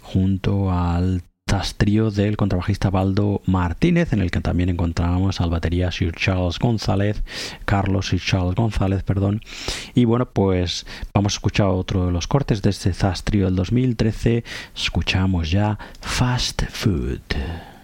junto al Zastrio del contrabajista Baldo Martínez, en el que también encontramos al batería Sir Charles González, Carlos Sir Charles González, perdón. Y bueno, pues vamos a escuchar otro de los cortes de este Zastrio del 2013. Escuchamos ya Fast Food.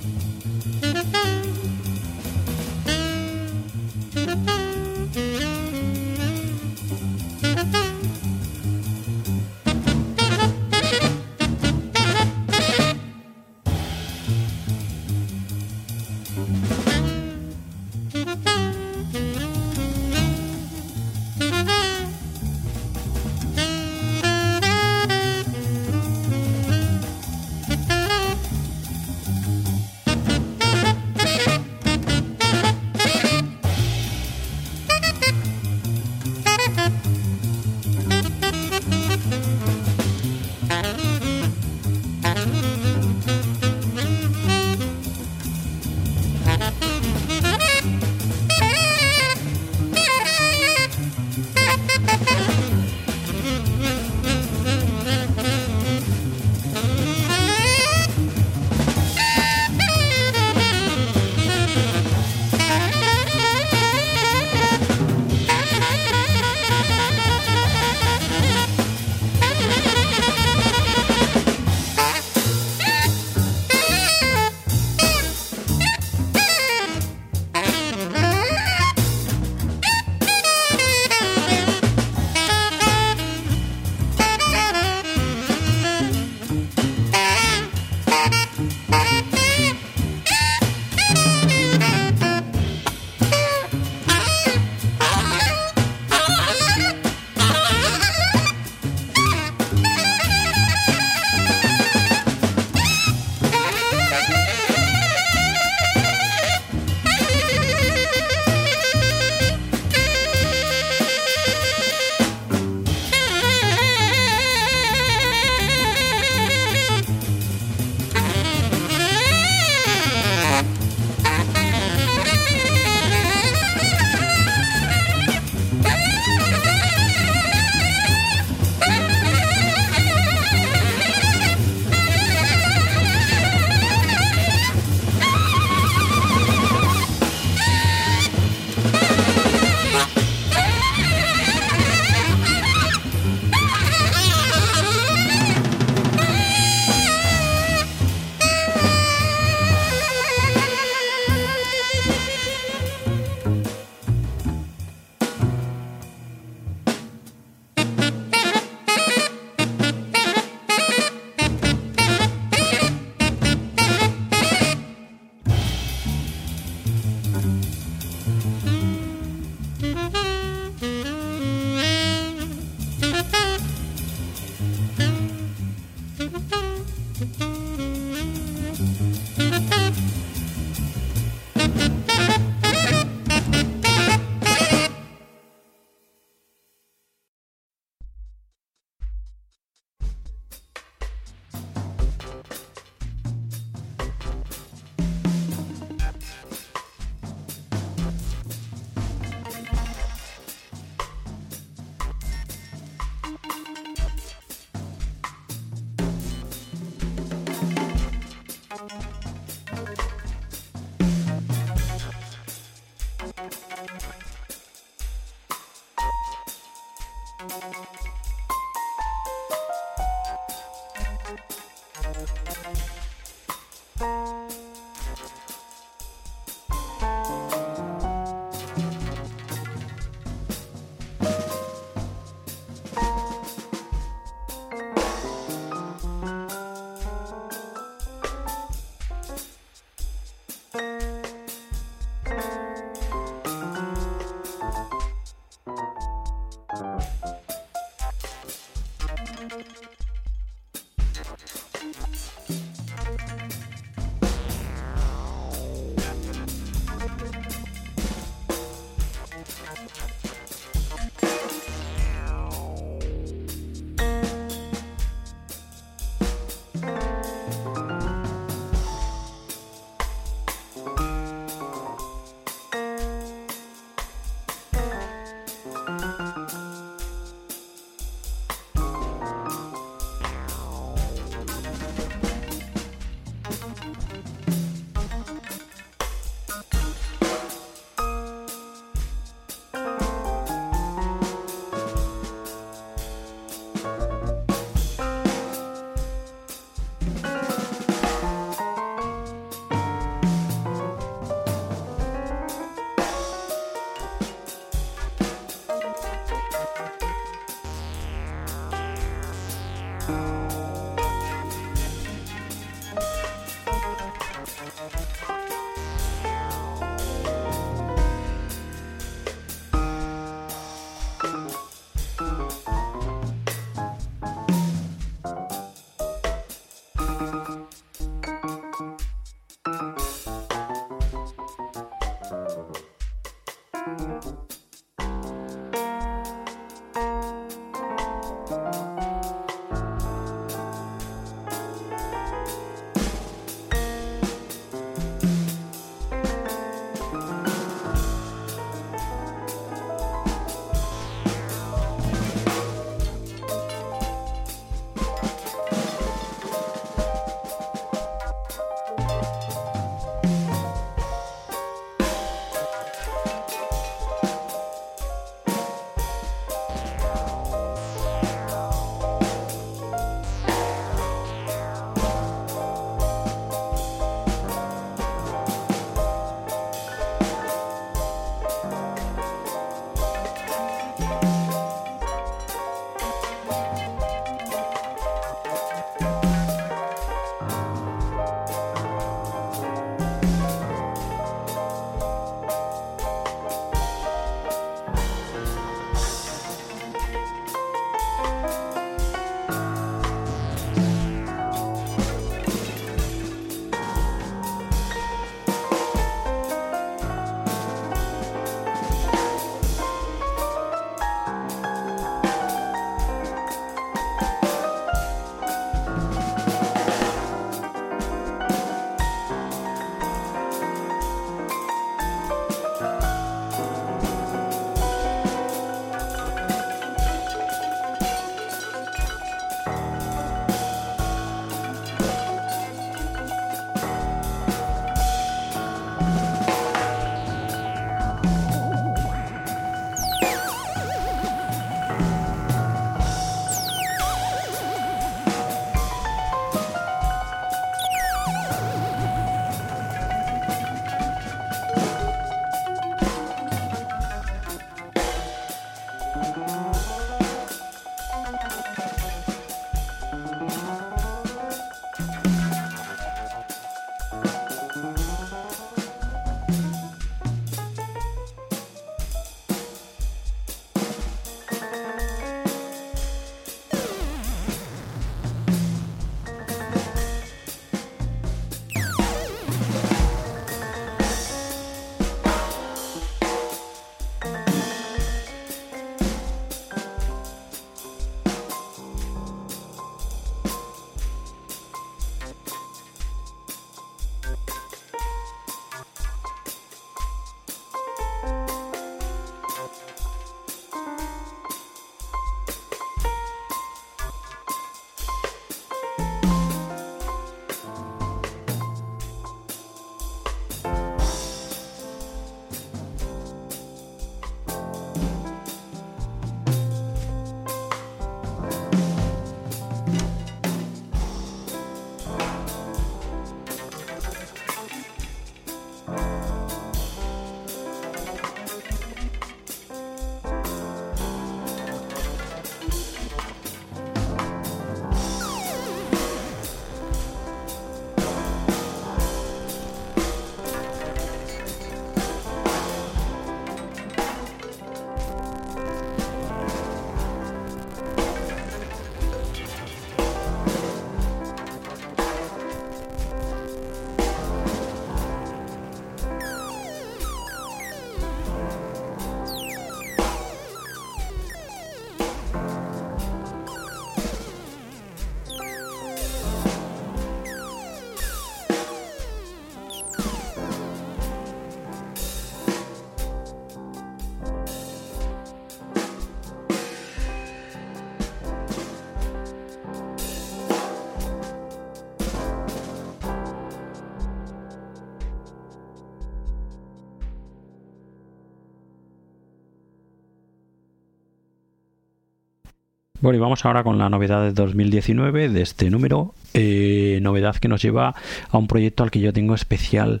Bueno, y vamos ahora con la novedad de 2019 de este número. Eh, novedad que nos lleva a un proyecto al que yo tengo especial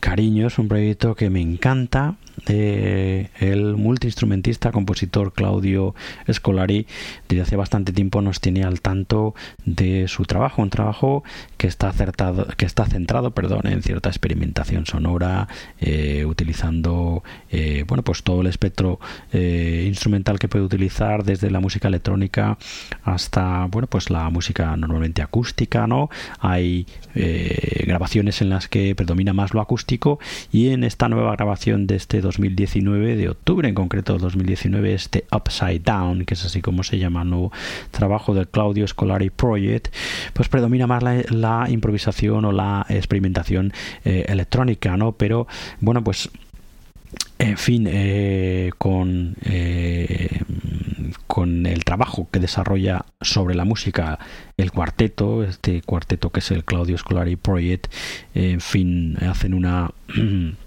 cariño. Es un proyecto que me encanta eh, el multiinstrumentista, compositor Claudio Scolari, desde hace bastante tiempo nos tiene al tanto de su trabajo, un trabajo que está acertado, que está centrado, perdón, en cierta experimentación sonora, eh, utilizando eh, bueno pues todo el espectro instrumental que puede utilizar, desde la música electrónica hasta bueno pues la música normalmente acústica, ¿no? Hay grabaciones en las que predomina más lo acústico y en esta nueva grabación de este 2019, de octubre en concreto 2019, este Upside Down, que es así como se llama el nuevo trabajo del Claudio Scolari Project, pues predomina más la, improvisación o la experimentación eh, electrónica, ¿no? Pero bueno, pues en fin, eh, con, eh, con el trabajo que desarrolla sobre la música el cuarteto, este cuarteto que es el Claudio Scolari Project, en fin, hacen una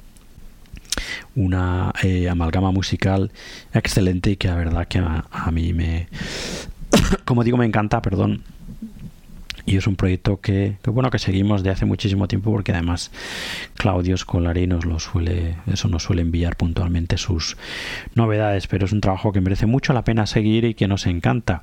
una eh, amalgama musical excelente y que la verdad que a, a mí me como digo me encanta perdón y es un proyecto que, bueno que seguimos de hace muchísimo tiempo porque además Claudio Scolari nos lo suele eso nos suele enviar puntualmente sus novedades pero es un trabajo que merece mucho la pena seguir y que nos encanta.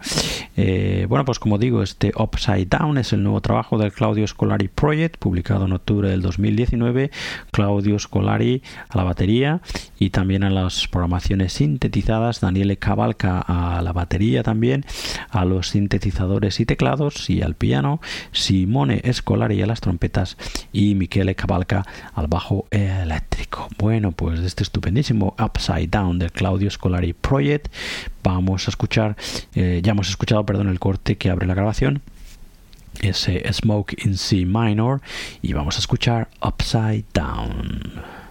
Eh, bueno pues como digo este Upside Down es el nuevo trabajo del Claudio Scolari Project publicado en octubre del 2019 Claudio Scolari a la batería y también a las programaciones sintetizadas. Daniele Cavalca a la batería también a los sintetizadores y teclados y al piano Simone Escolari a las trompetas y Michele Cavalca al bajo eléctrico. Bueno, pues este estupendísimo Upside Down del Claudio Scolari Project vamos a escuchar, eh, ya hemos escuchado, perdón, el corte que abre la grabación ese Smoke in C minor y vamos a escuchar Upside Down.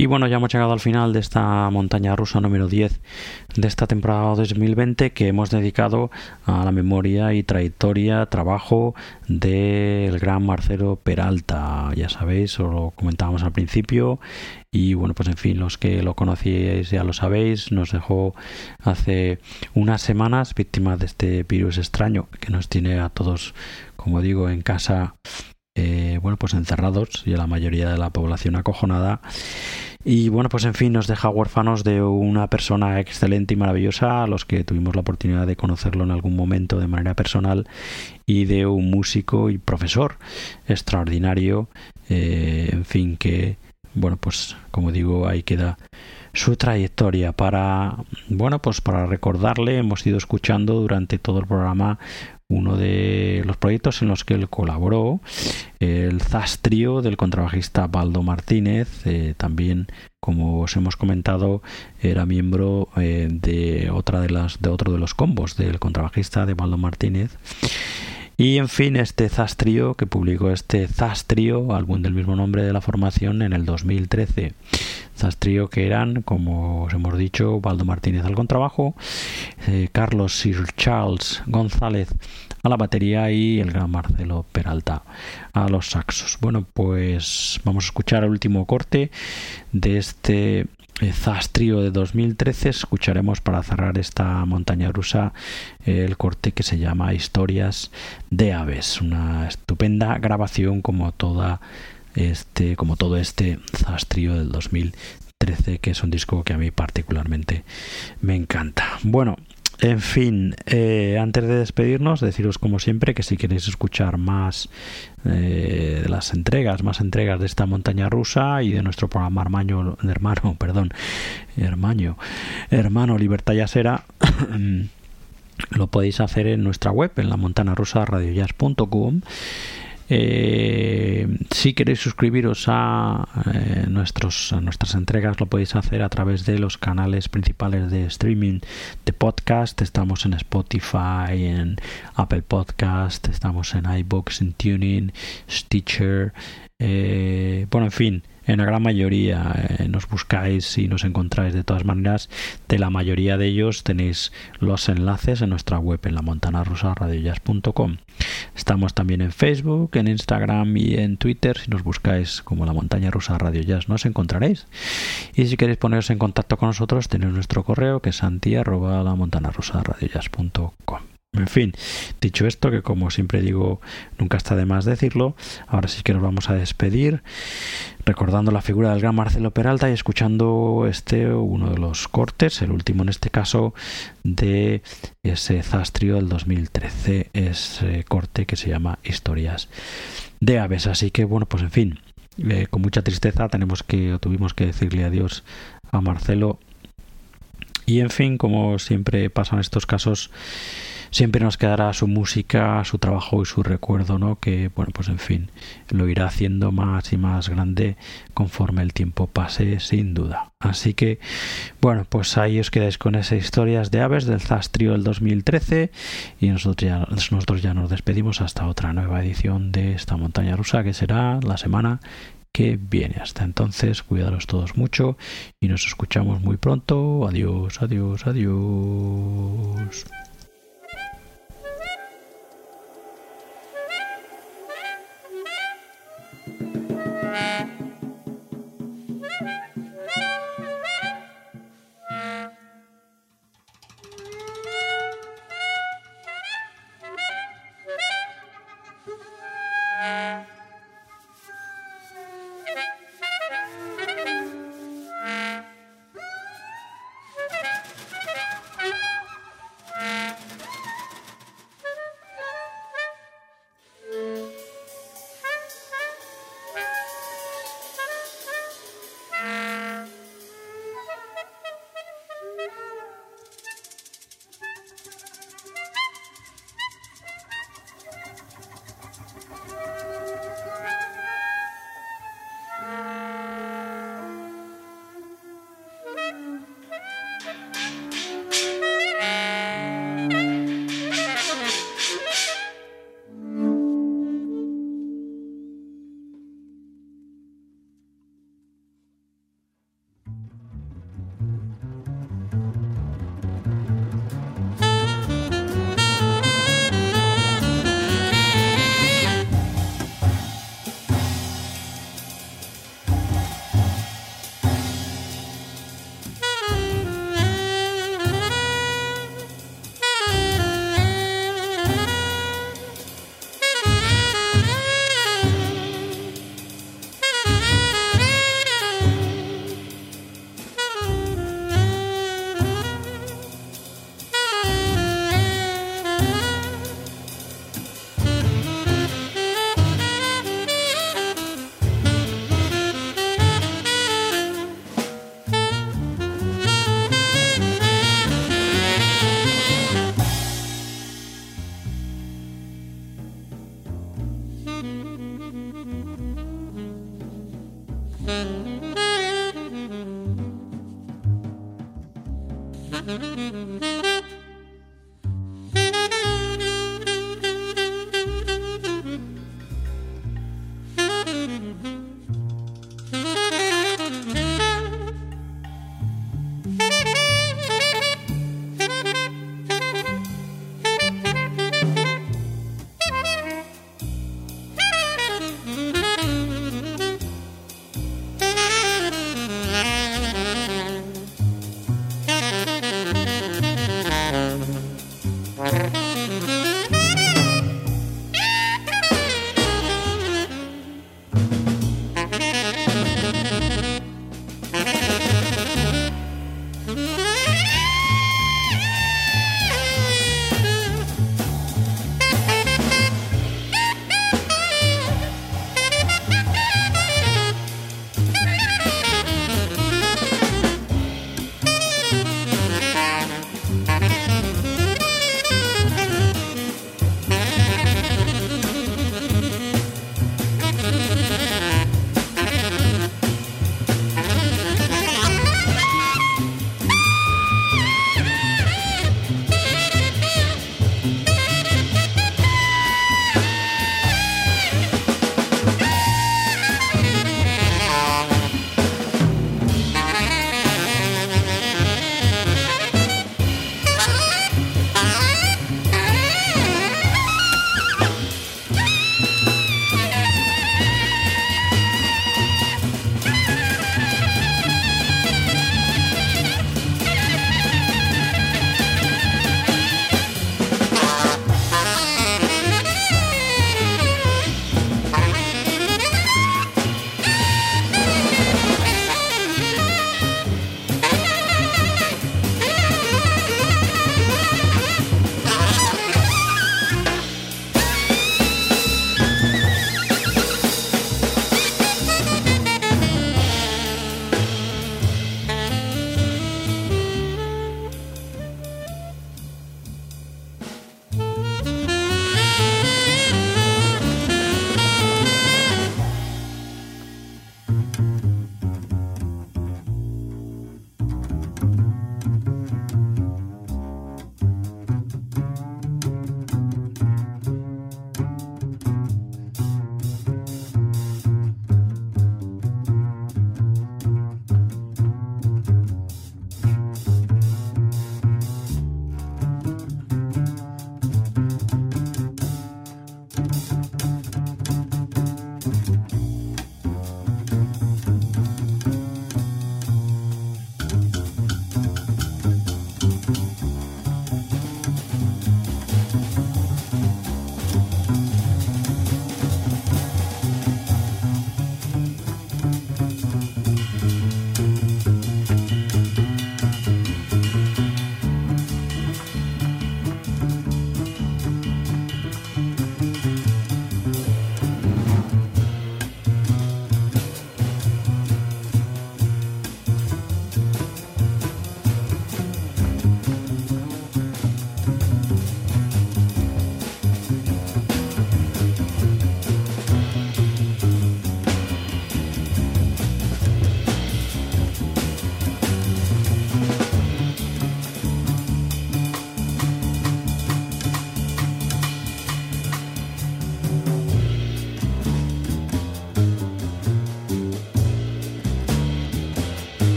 Y bueno, ya hemos llegado al final de esta montaña rusa número 10 de esta temporada 2020 que hemos dedicado a la memoria y trayectoria, trabajo del gran Marcelo Peralta. Ya sabéis, os lo comentábamos al principio. Y bueno, pues en fin, los que lo conocíais ya lo sabéis, nos dejó hace unas semanas víctima de este virus extraño que nos tiene a todos, como digo, en casa eh, bueno, pues encerrados y a la mayoría de la población acojonada. Y bueno, pues en fin, nos deja huérfanos de una persona excelente y maravillosa, a los que tuvimos la oportunidad de conocerlo en algún momento de manera personal, y de un músico y profesor extraordinario, eh, en fin, que, bueno, pues como digo, ahí queda su trayectoria para bueno pues para recordarle hemos ido escuchando durante todo el programa uno de los proyectos en los que él colaboró, el Zastrio del contrabajista Baldo Martínez, eh, también como os hemos comentado era miembro eh, de otra de las de otro de los combos del contrabajista de Baldo Martínez. Y en fin, este Zastrio que publicó este Zastrio, álbum del mismo nombre de la formación, en el 2013. Zastrio que eran, como os hemos dicho, Baldo Martínez al contrabajo, eh, Carlos Sir Charles González a la batería y el gran Marcelo Peralta a los saxos. Bueno, pues vamos a escuchar el último corte de este eh, Zastrio de 2013 escucharemos para cerrar esta montaña rusa el corte que se llama Historias de aves, una estupenda grabación como toda este, como todo este Zastrio del 2013, que es un disco que a mí particularmente me encanta. Bueno, en fin, eh, antes de despedirnos, deciros como siempre que si queréis escuchar más eh, de las entregas, más entregas de esta montaña rusa y de nuestro programa hermano, hermano, perdón, hermano, hermano Libertad Yasera, lo podéis hacer en nuestra web, en la montana rusa eh, si queréis suscribiros a, eh, nuestros, a nuestras entregas, lo podéis hacer a través de los canales principales de streaming de podcast. Estamos en Spotify, en Apple Podcast, estamos en iBox, en Tuning, Stitcher. Eh, bueno, en fin en la gran mayoría eh, nos buscáis y nos encontráis de todas maneras. De la mayoría de ellos tenéis los enlaces en nuestra web en la montana estamos también en Facebook en Instagram y en Twitter. Si nos buscáis como la montaña rusa radio jazz nos encontraréis. Y si queréis poneros en contacto con nosotros tenéis nuestro correo que es santi arroba la en fin, dicho esto, que como siempre digo, nunca está de más decirlo, ahora sí que nos vamos a despedir recordando la figura del gran Marcelo Peralta y escuchando este uno de los cortes, el último en este caso de ese Zastrio del 2013, ese corte que se llama Historias de aves. Así que bueno, pues en fin, eh, con mucha tristeza tenemos que tuvimos que decirle adiós a Marcelo y en fin, como siempre pasa en estos casos, siempre nos quedará su música, su trabajo y su recuerdo, ¿no? Que, bueno, pues en fin, lo irá haciendo más y más grande conforme el tiempo pase, sin duda. Así que, bueno, pues ahí os quedáis con esas historias de aves del Zastrio del 2013 y nosotros ya, nosotros ya nos despedimos hasta otra nueva edición de esta montaña rusa que será la semana que viene. Hasta entonces, cuidaros todos mucho y nos escuchamos muy pronto. Adiós, adiós, adiós.